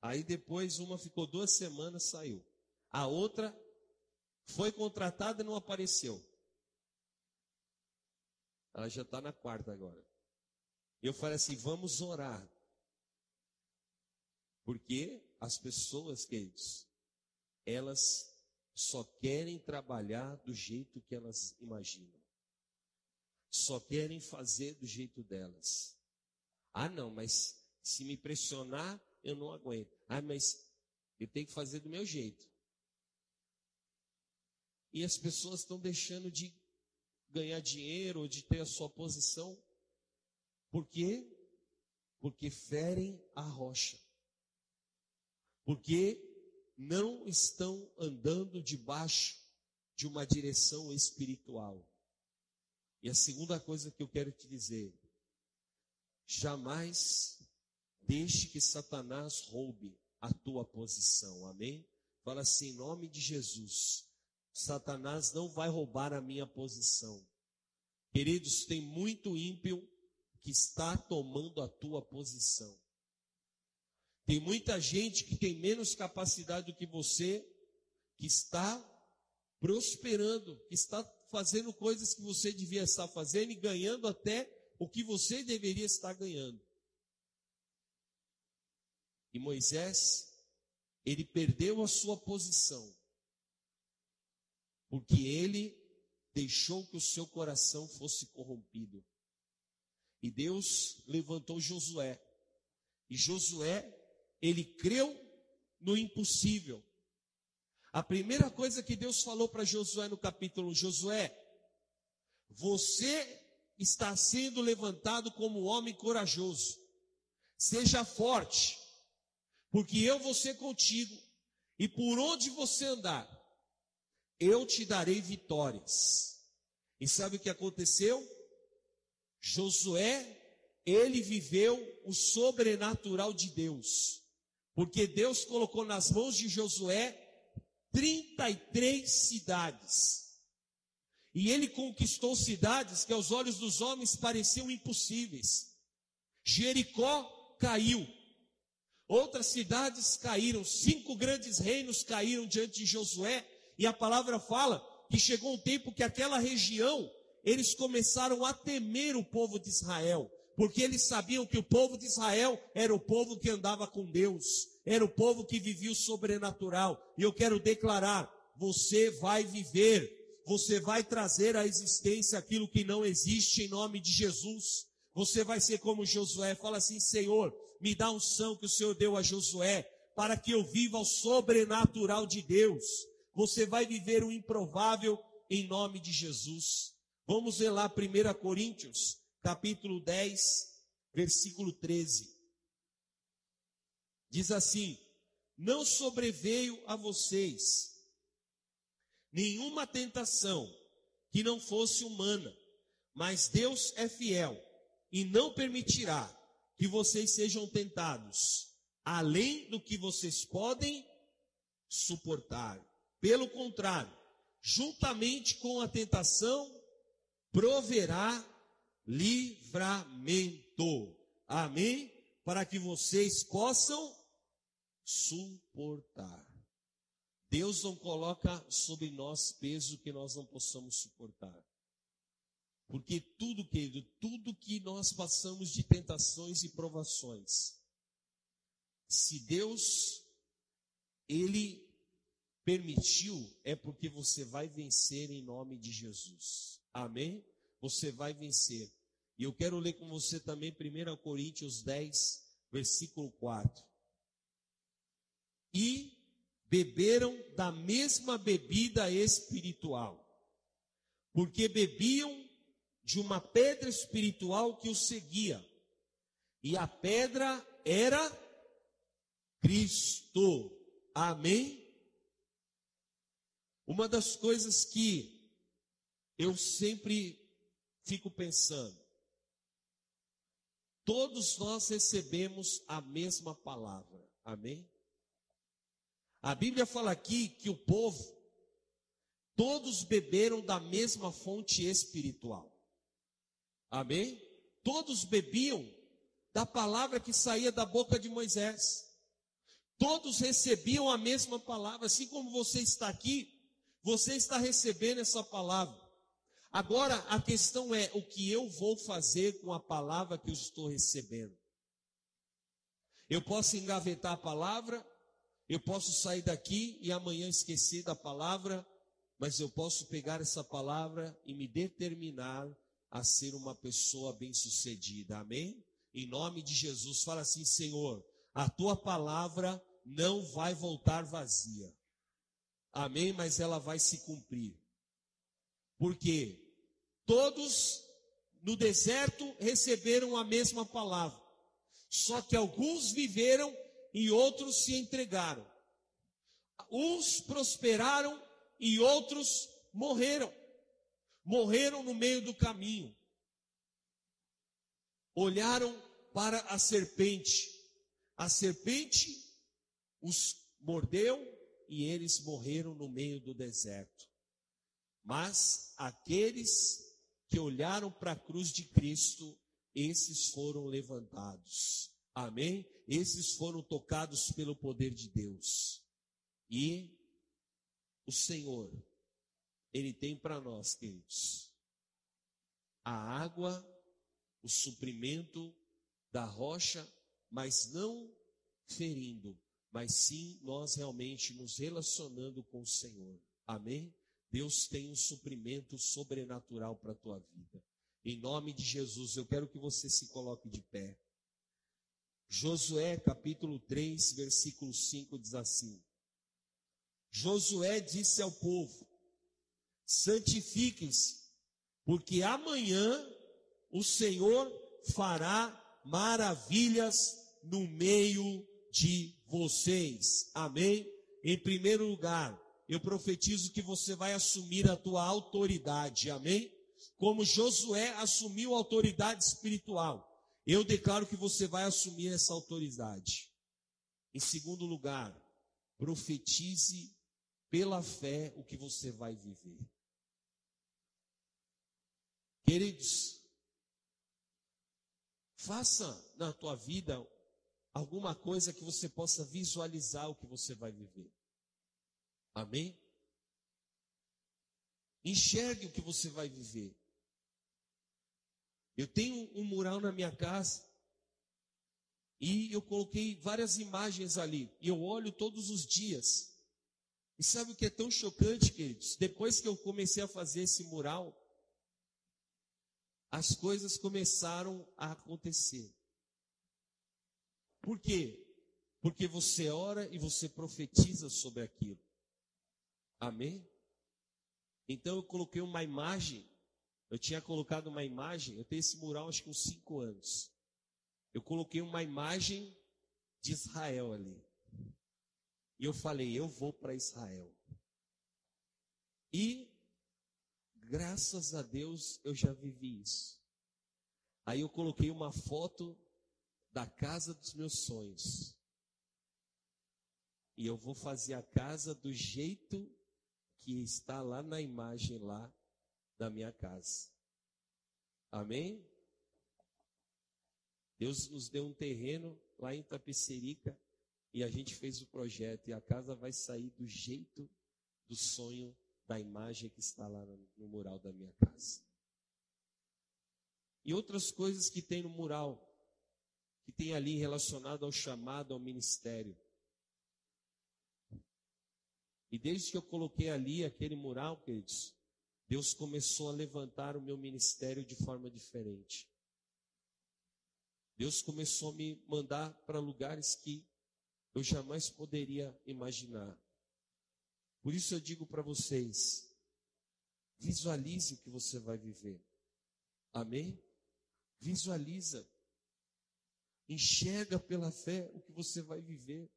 Aí depois uma ficou duas semanas, saiu. A outra foi contratada e não apareceu. Ela já está na quarta agora. Eu falei assim: vamos orar. Porque as pessoas, queridos, elas só querem trabalhar do jeito que elas imaginam. Só querem fazer do jeito delas. Ah, não, mas se me pressionar, eu não aguento. Ah, mas eu tenho que fazer do meu jeito. E as pessoas estão deixando de ganhar dinheiro ou de ter a sua posição. Por quê? Porque ferem a rocha. Porque não estão andando debaixo de uma direção espiritual. E a segunda coisa que eu quero te dizer: jamais deixe que Satanás roube a tua posição. Amém? Fala assim, em nome de Jesus. Satanás não vai roubar a minha posição. Queridos, tem muito ímpio que está tomando a tua posição. Tem muita gente que tem menos capacidade do que você, que está prosperando, que está fazendo coisas que você devia estar fazendo e ganhando até o que você deveria estar ganhando. E Moisés, ele perdeu a sua posição, porque ele deixou que o seu coração fosse corrompido. E Deus levantou Josué. E Josué ele creu no impossível. A primeira coisa que Deus falou para Josué no capítulo: Josué, você está sendo levantado como homem corajoso. Seja forte, porque eu vou ser contigo, e por onde você andar, eu te darei vitórias. E sabe o que aconteceu? Josué, ele viveu o sobrenatural de Deus. Porque Deus colocou nas mãos de Josué 33 cidades. E ele conquistou cidades que aos olhos dos homens pareciam impossíveis. Jericó caiu. Outras cidades caíram. Cinco grandes reinos caíram diante de Josué. E a palavra fala que chegou um tempo que aquela região, eles começaram a temer o povo de Israel porque eles sabiam que o povo de Israel era o povo que andava com Deus, era o povo que vivia o sobrenatural. E eu quero declarar: você vai viver, você vai trazer à existência aquilo que não existe em nome de Jesus. Você vai ser como Josué, fala assim: Senhor, me dá um são que o Senhor deu a Josué, para que eu viva o sobrenatural de Deus. Você vai viver o improvável em nome de Jesus. Vamos ver lá 1 Coríntios capítulo 10, versículo 13. Diz assim: Não sobreveio a vocês nenhuma tentação que não fosse humana, mas Deus é fiel e não permitirá que vocês sejam tentados além do que vocês podem suportar. Pelo contrário, juntamente com a tentação, proverá livramento. Amém? Para que vocês possam suportar. Deus não coloca sobre nós peso que nós não possamos suportar. Porque tudo, querido, tudo que nós passamos de tentações e provações, se Deus, Ele permitiu, é porque você vai vencer em nome de Jesus. Amém? Você vai vencer. E eu quero ler com você também 1 Coríntios 10, versículo 4. E beberam da mesma bebida espiritual, porque bebiam de uma pedra espiritual que os seguia. E a pedra era Cristo. Amém? Uma das coisas que eu sempre fico pensando, todos nós recebemos a mesma palavra. Amém? A Bíblia fala aqui que o povo, todos beberam da mesma fonte espiritual. Amém? Todos bebiam da palavra que saía da boca de Moisés. Todos recebiam a mesma palavra, assim como você está aqui, você está recebendo essa palavra. Agora a questão é o que eu vou fazer com a palavra que eu estou recebendo. Eu posso engavetar a palavra, eu posso sair daqui e amanhã esquecer da palavra, mas eu posso pegar essa palavra e me determinar a ser uma pessoa bem-sucedida. Amém? Em nome de Jesus, fala assim, Senhor, a tua palavra não vai voltar vazia. Amém? Mas ela vai se cumprir. Porque todos no deserto receberam a mesma palavra. Só que alguns viveram e outros se entregaram. Uns prosperaram e outros morreram morreram no meio do caminho. Olharam para a serpente. A serpente os mordeu e eles morreram no meio do deserto. Mas aqueles que olharam para a cruz de Cristo, esses foram levantados. Amém? Esses foram tocados pelo poder de Deus. E o Senhor ele tem para nós, queridos, a água, o suprimento da rocha, mas não ferindo, mas sim nós realmente nos relacionando com o Senhor. Amém? Deus tem um suprimento sobrenatural para a tua vida. Em nome de Jesus, eu quero que você se coloque de pé. Josué capítulo 3, versículo 5 diz assim: Josué disse ao povo: santifiquem-se, porque amanhã o Senhor fará maravilhas no meio de vocês. Amém? Em primeiro lugar, eu profetizo que você vai assumir a tua autoridade. Amém? Como Josué assumiu a autoridade espiritual, eu declaro que você vai assumir essa autoridade. Em segundo lugar, profetize pela fé o que você vai viver. Queridos, faça na tua vida alguma coisa que você possa visualizar o que você vai viver. Amém? Enxergue o que você vai viver. Eu tenho um mural na minha casa e eu coloquei várias imagens ali. E eu olho todos os dias. E sabe o que é tão chocante, queridos? Depois que eu comecei a fazer esse mural, as coisas começaram a acontecer. Por quê? Porque você ora e você profetiza sobre aquilo. Amém? Então eu coloquei uma imagem, eu tinha colocado uma imagem, eu tenho esse mural acho que uns cinco anos. Eu coloquei uma imagem de Israel ali. E eu falei, eu vou para Israel. E, graças a Deus, eu já vivi isso. Aí eu coloquei uma foto da casa dos meus sonhos. E eu vou fazer a casa do jeito que está lá na imagem lá da minha casa. Amém? Deus nos deu um terreno lá em Tapecerica e a gente fez o projeto e a casa vai sair do jeito do sonho da imagem que está lá no, mural da minha casa. E outras coisas que tem no mural, que tem ali relacionado ao chamado ao ministério. E desde que eu coloquei ali aquele mural, queridos, Deus começou a levantar o meu ministério de forma diferente. Deus começou a me mandar para lugares que eu jamais poderia imaginar. Por isso eu digo para vocês: visualize o que você vai viver. Amém? Visualiza. Enxerga pela fé o que você vai viver.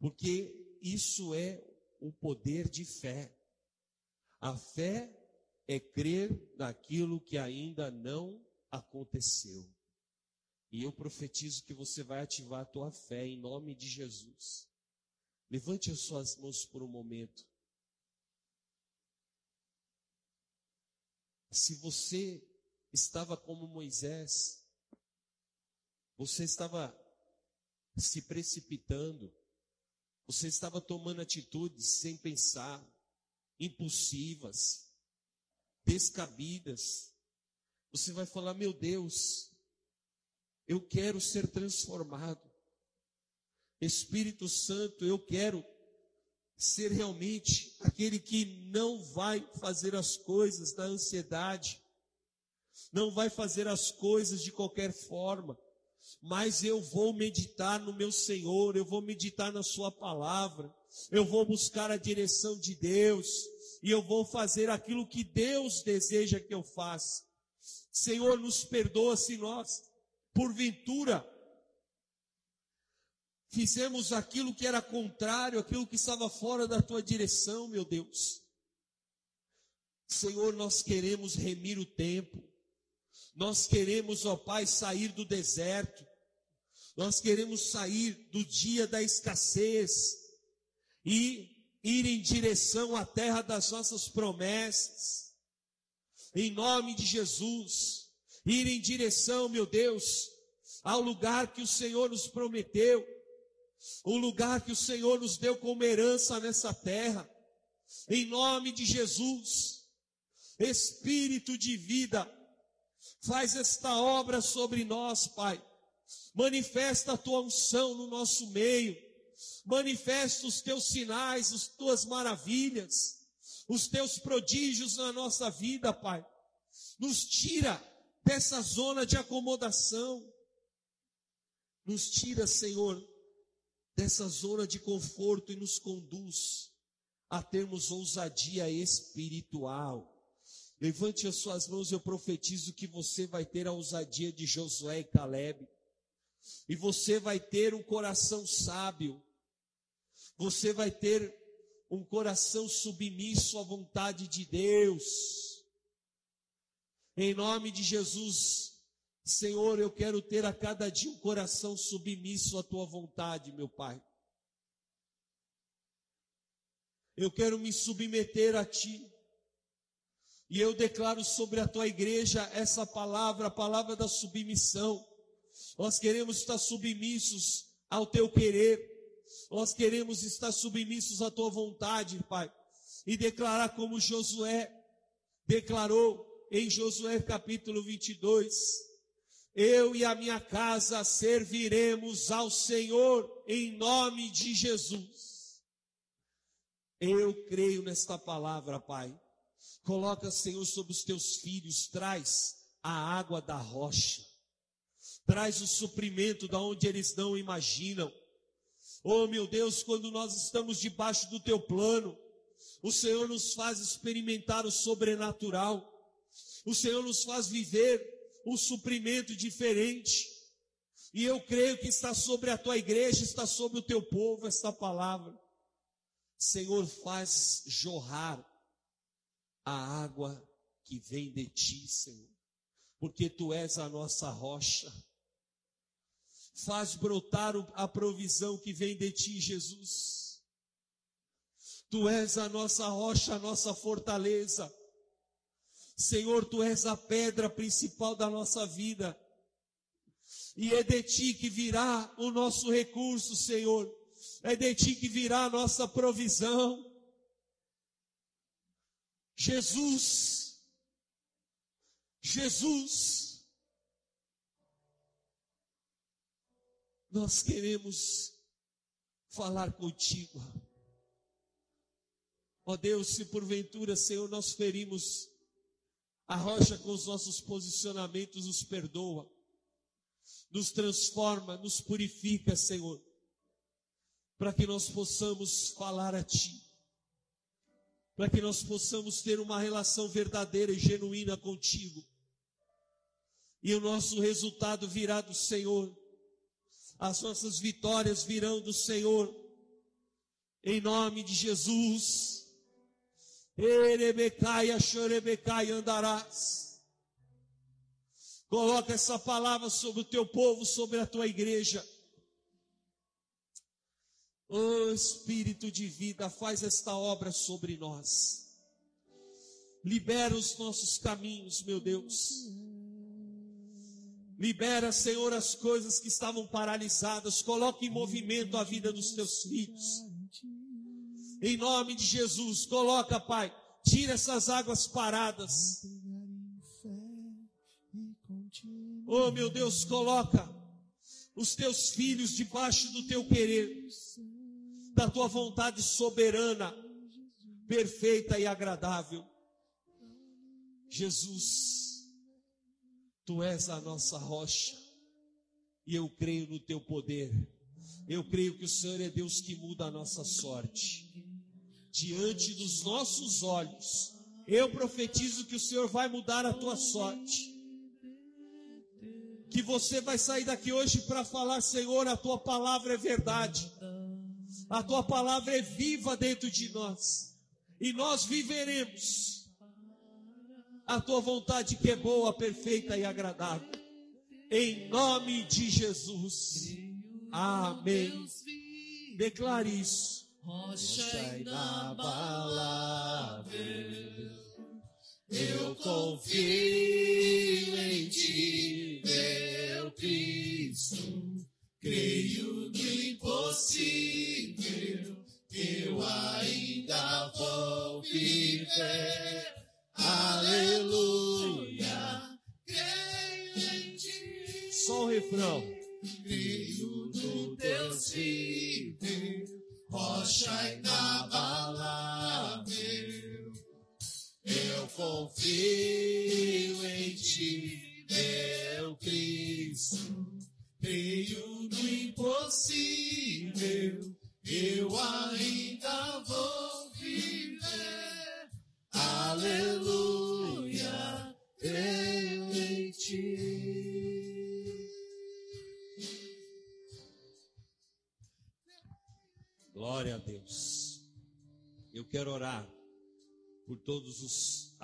Porque isso é o poder de fé. A fé é crer naquilo que ainda não aconteceu. E eu profetizo que você vai ativar a tua fé em nome de Jesus. Levante as suas mãos por um momento. Se você estava como Moisés, você estava se precipitando, você estava tomando atitudes sem pensar, impulsivas, descabidas. Você vai falar: Meu Deus, eu quero ser transformado. Espírito Santo, eu quero ser realmente aquele que não vai fazer as coisas na ansiedade, não vai fazer as coisas de qualquer forma, mas eu vou meditar no meu Senhor, eu vou meditar na Sua palavra, eu vou buscar a direção de Deus, e eu vou fazer aquilo que Deus deseja que eu faça. Senhor, nos perdoa se nós porventura, fizemos aquilo que era contrário, aquilo que estava fora da tua direção, meu Deus. Senhor, nós queremos remir o tempo, nós queremos, ó Pai, sair do deserto, nós queremos sair do dia da escassez e ir em direção à terra das nossas promessas, em nome de Jesus ir em direção, meu Deus, ao lugar que o Senhor nos prometeu, o lugar que o Senhor nos deu como herança nessa terra. Em nome de Jesus, Espírito de vida, faz esta obra sobre nós, Pai. Manifesta a tua unção no nosso meio. Manifesta os teus sinais, as tuas maravilhas, os teus prodígios na nossa vida, Pai. Nos tira dessa zona de acomodação. Nos tira, Senhor, dessa zona de conforto e nos conduz a termos ousadia espiritual. Levante as suas mãos, eu profetizo que você vai ter a ousadia de Josué e Caleb. E você vai ter um coração sábio. Você vai ter um coração submisso à vontade de Deus. Em nome de Jesus, Senhor, eu quero ter a cada dia um coração submisso à tua vontade, meu Pai. Eu quero me submeter a ti. E eu declaro sobre a tua igreja essa palavra, a palavra da submissão. Nós queremos estar submissos ao teu querer. Nós queremos estar submissos à tua vontade, Pai. E declarar como Josué declarou: em Josué capítulo 22. Eu e a minha casa serviremos ao Senhor em nome de Jesus. Eu creio nesta palavra, Pai. Coloca, Senhor, sobre os teus filhos, traz a água da rocha. Traz o suprimento da onde eles não imaginam. Oh, meu Deus, quando nós estamos debaixo do teu plano, o Senhor nos faz experimentar o sobrenatural. O Senhor nos faz viver um suprimento diferente. E eu creio que está sobre a tua igreja, está sobre o teu povo esta palavra. Senhor, faz jorrar a água que vem de ti, Senhor, porque tu és a nossa rocha. Faz brotar a provisão que vem de ti, Jesus. Tu és a nossa rocha, a nossa fortaleza. Senhor, tu és a pedra principal da nossa vida. E é de ti que virá o nosso recurso, Senhor. É de ti que virá a nossa provisão. Jesus, Jesus, nós queremos falar contigo. Ó Deus, se porventura, Senhor, nós ferimos a rocha com os nossos posicionamentos, nos perdoa, nos transforma, nos purifica, Senhor, para que nós possamos falar a Ti para que nós possamos ter uma relação verdadeira e genuína contigo. E o nosso resultado virá do Senhor. As nossas vitórias virão do Senhor. Em nome de Jesus. Erebecaia, chorebecaia andarás. Coloca essa palavra sobre o teu povo, sobre a tua igreja. Oh Espírito de vida, faz esta obra sobre nós. Libera os nossos caminhos, meu Deus. Libera, Senhor, as coisas que estavam paralisadas. Coloque em movimento a vida dos teus filhos. Em nome de Jesus, coloca, Pai. Tira essas águas paradas. Oh, meu Deus, coloca os teus filhos debaixo do teu querer da tua vontade soberana, perfeita e agradável. Jesus, tu és a nossa rocha, e eu creio no teu poder. Eu creio que o Senhor é Deus que muda a nossa sorte. Diante dos nossos olhos, eu profetizo que o Senhor vai mudar a tua sorte. Que você vai sair daqui hoje para falar, Senhor, a tua palavra é verdade. A tua palavra é viva dentro de nós. E nós viveremos a tua vontade que é boa, perfeita e agradável. Em nome de Jesus. Amém. Declare isso. Rocha inabalável, eu confio em ti, meu Cristo. Creio no impossível,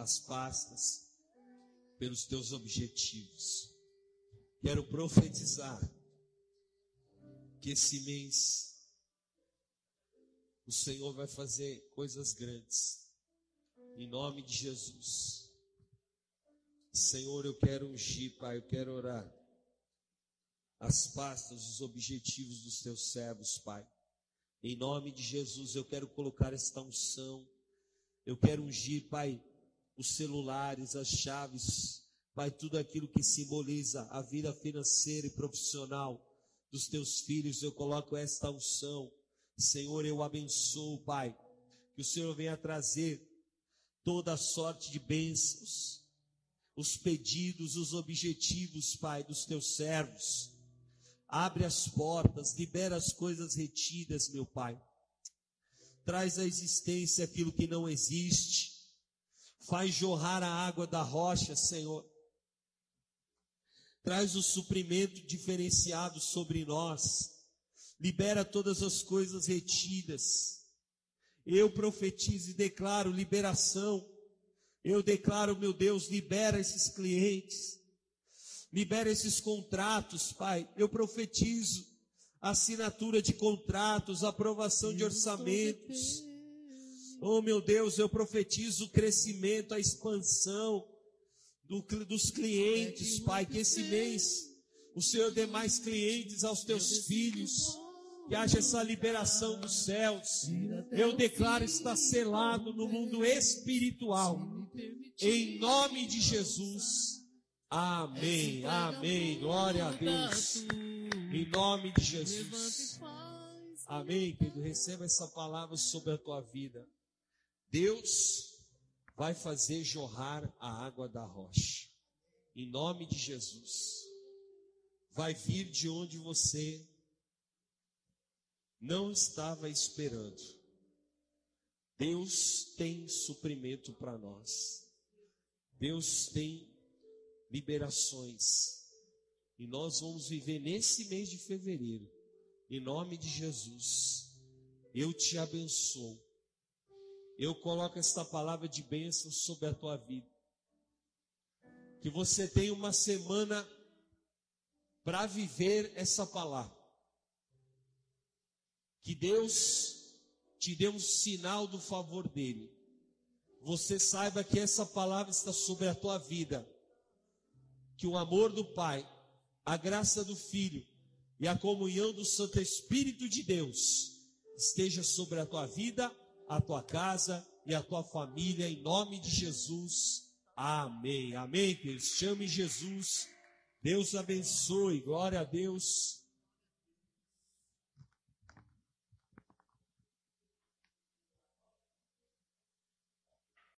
as pastas, pelos teus objetivos. Quero profetizar que esse mês o Senhor vai fazer coisas grandes. Em nome de Jesus. Senhor, eu quero ungir, Pai, eu quero orar as pastas, os objetivos dos teus servos, Pai. Em nome de Jesus, eu quero colocar esta unção. Eu quero ungir, Pai, os celulares, as chaves, Pai, tudo aquilo que simboliza a vida financeira e profissional dos teus filhos, eu coloco esta unção. Senhor, eu abençoo, Pai, que o Senhor venha trazer toda a sorte de bênçãos, os pedidos, os objetivos, Pai, dos teus servos. Abre as portas, libera as coisas retidas, meu Pai. Traz à existência aquilo que não existe. Faz jorrar a água da rocha, Senhor. Traz o suprimento diferenciado sobre nós. Libera todas as coisas retidas. Eu profetizo e declaro liberação Eu declaro, meu Deus, libera esses clientes, libera esses contratos, Pai. Eu profetizo assinatura de contratos, aprovação de orçamentos. Oh, meu Deus, eu profetizo o crescimento, a expansão do, dos clientes, Pai. Que esse mês o Senhor dê mais clientes aos teus filhos. Que haja essa liberação dos céus. Eu declaro está selado no mundo espiritual. Em nome de Jesus. Amém. Amém. Glória a Deus. Em nome de Jesus. Amém, querido. Receba essa palavra sobre a tua vida. Deus vai fazer jorrar a água da rocha. Em nome de Jesus. Vai vir de onde você não estava esperando. Deus tem suprimento para nós. Deus tem liberações. E nós vamos viver nesse mês de fevereiro. Em nome de Jesus. Eu te abençoo eu coloco esta palavra de bênção sobre a tua vida. Que você tenha uma semana para viver essa palavra. Que Deus te dê um sinal do favor dele. Você saiba que essa palavra está sobre a tua vida. Que o amor do Pai, a graça do Filho e a comunhão do Santo Espírito de Deus esteja sobre a tua vida a tua casa e a tua família, em nome de Jesus. Amém. Amém, queridos. Chame Jesus. Deus abençoe. Glória a Deus.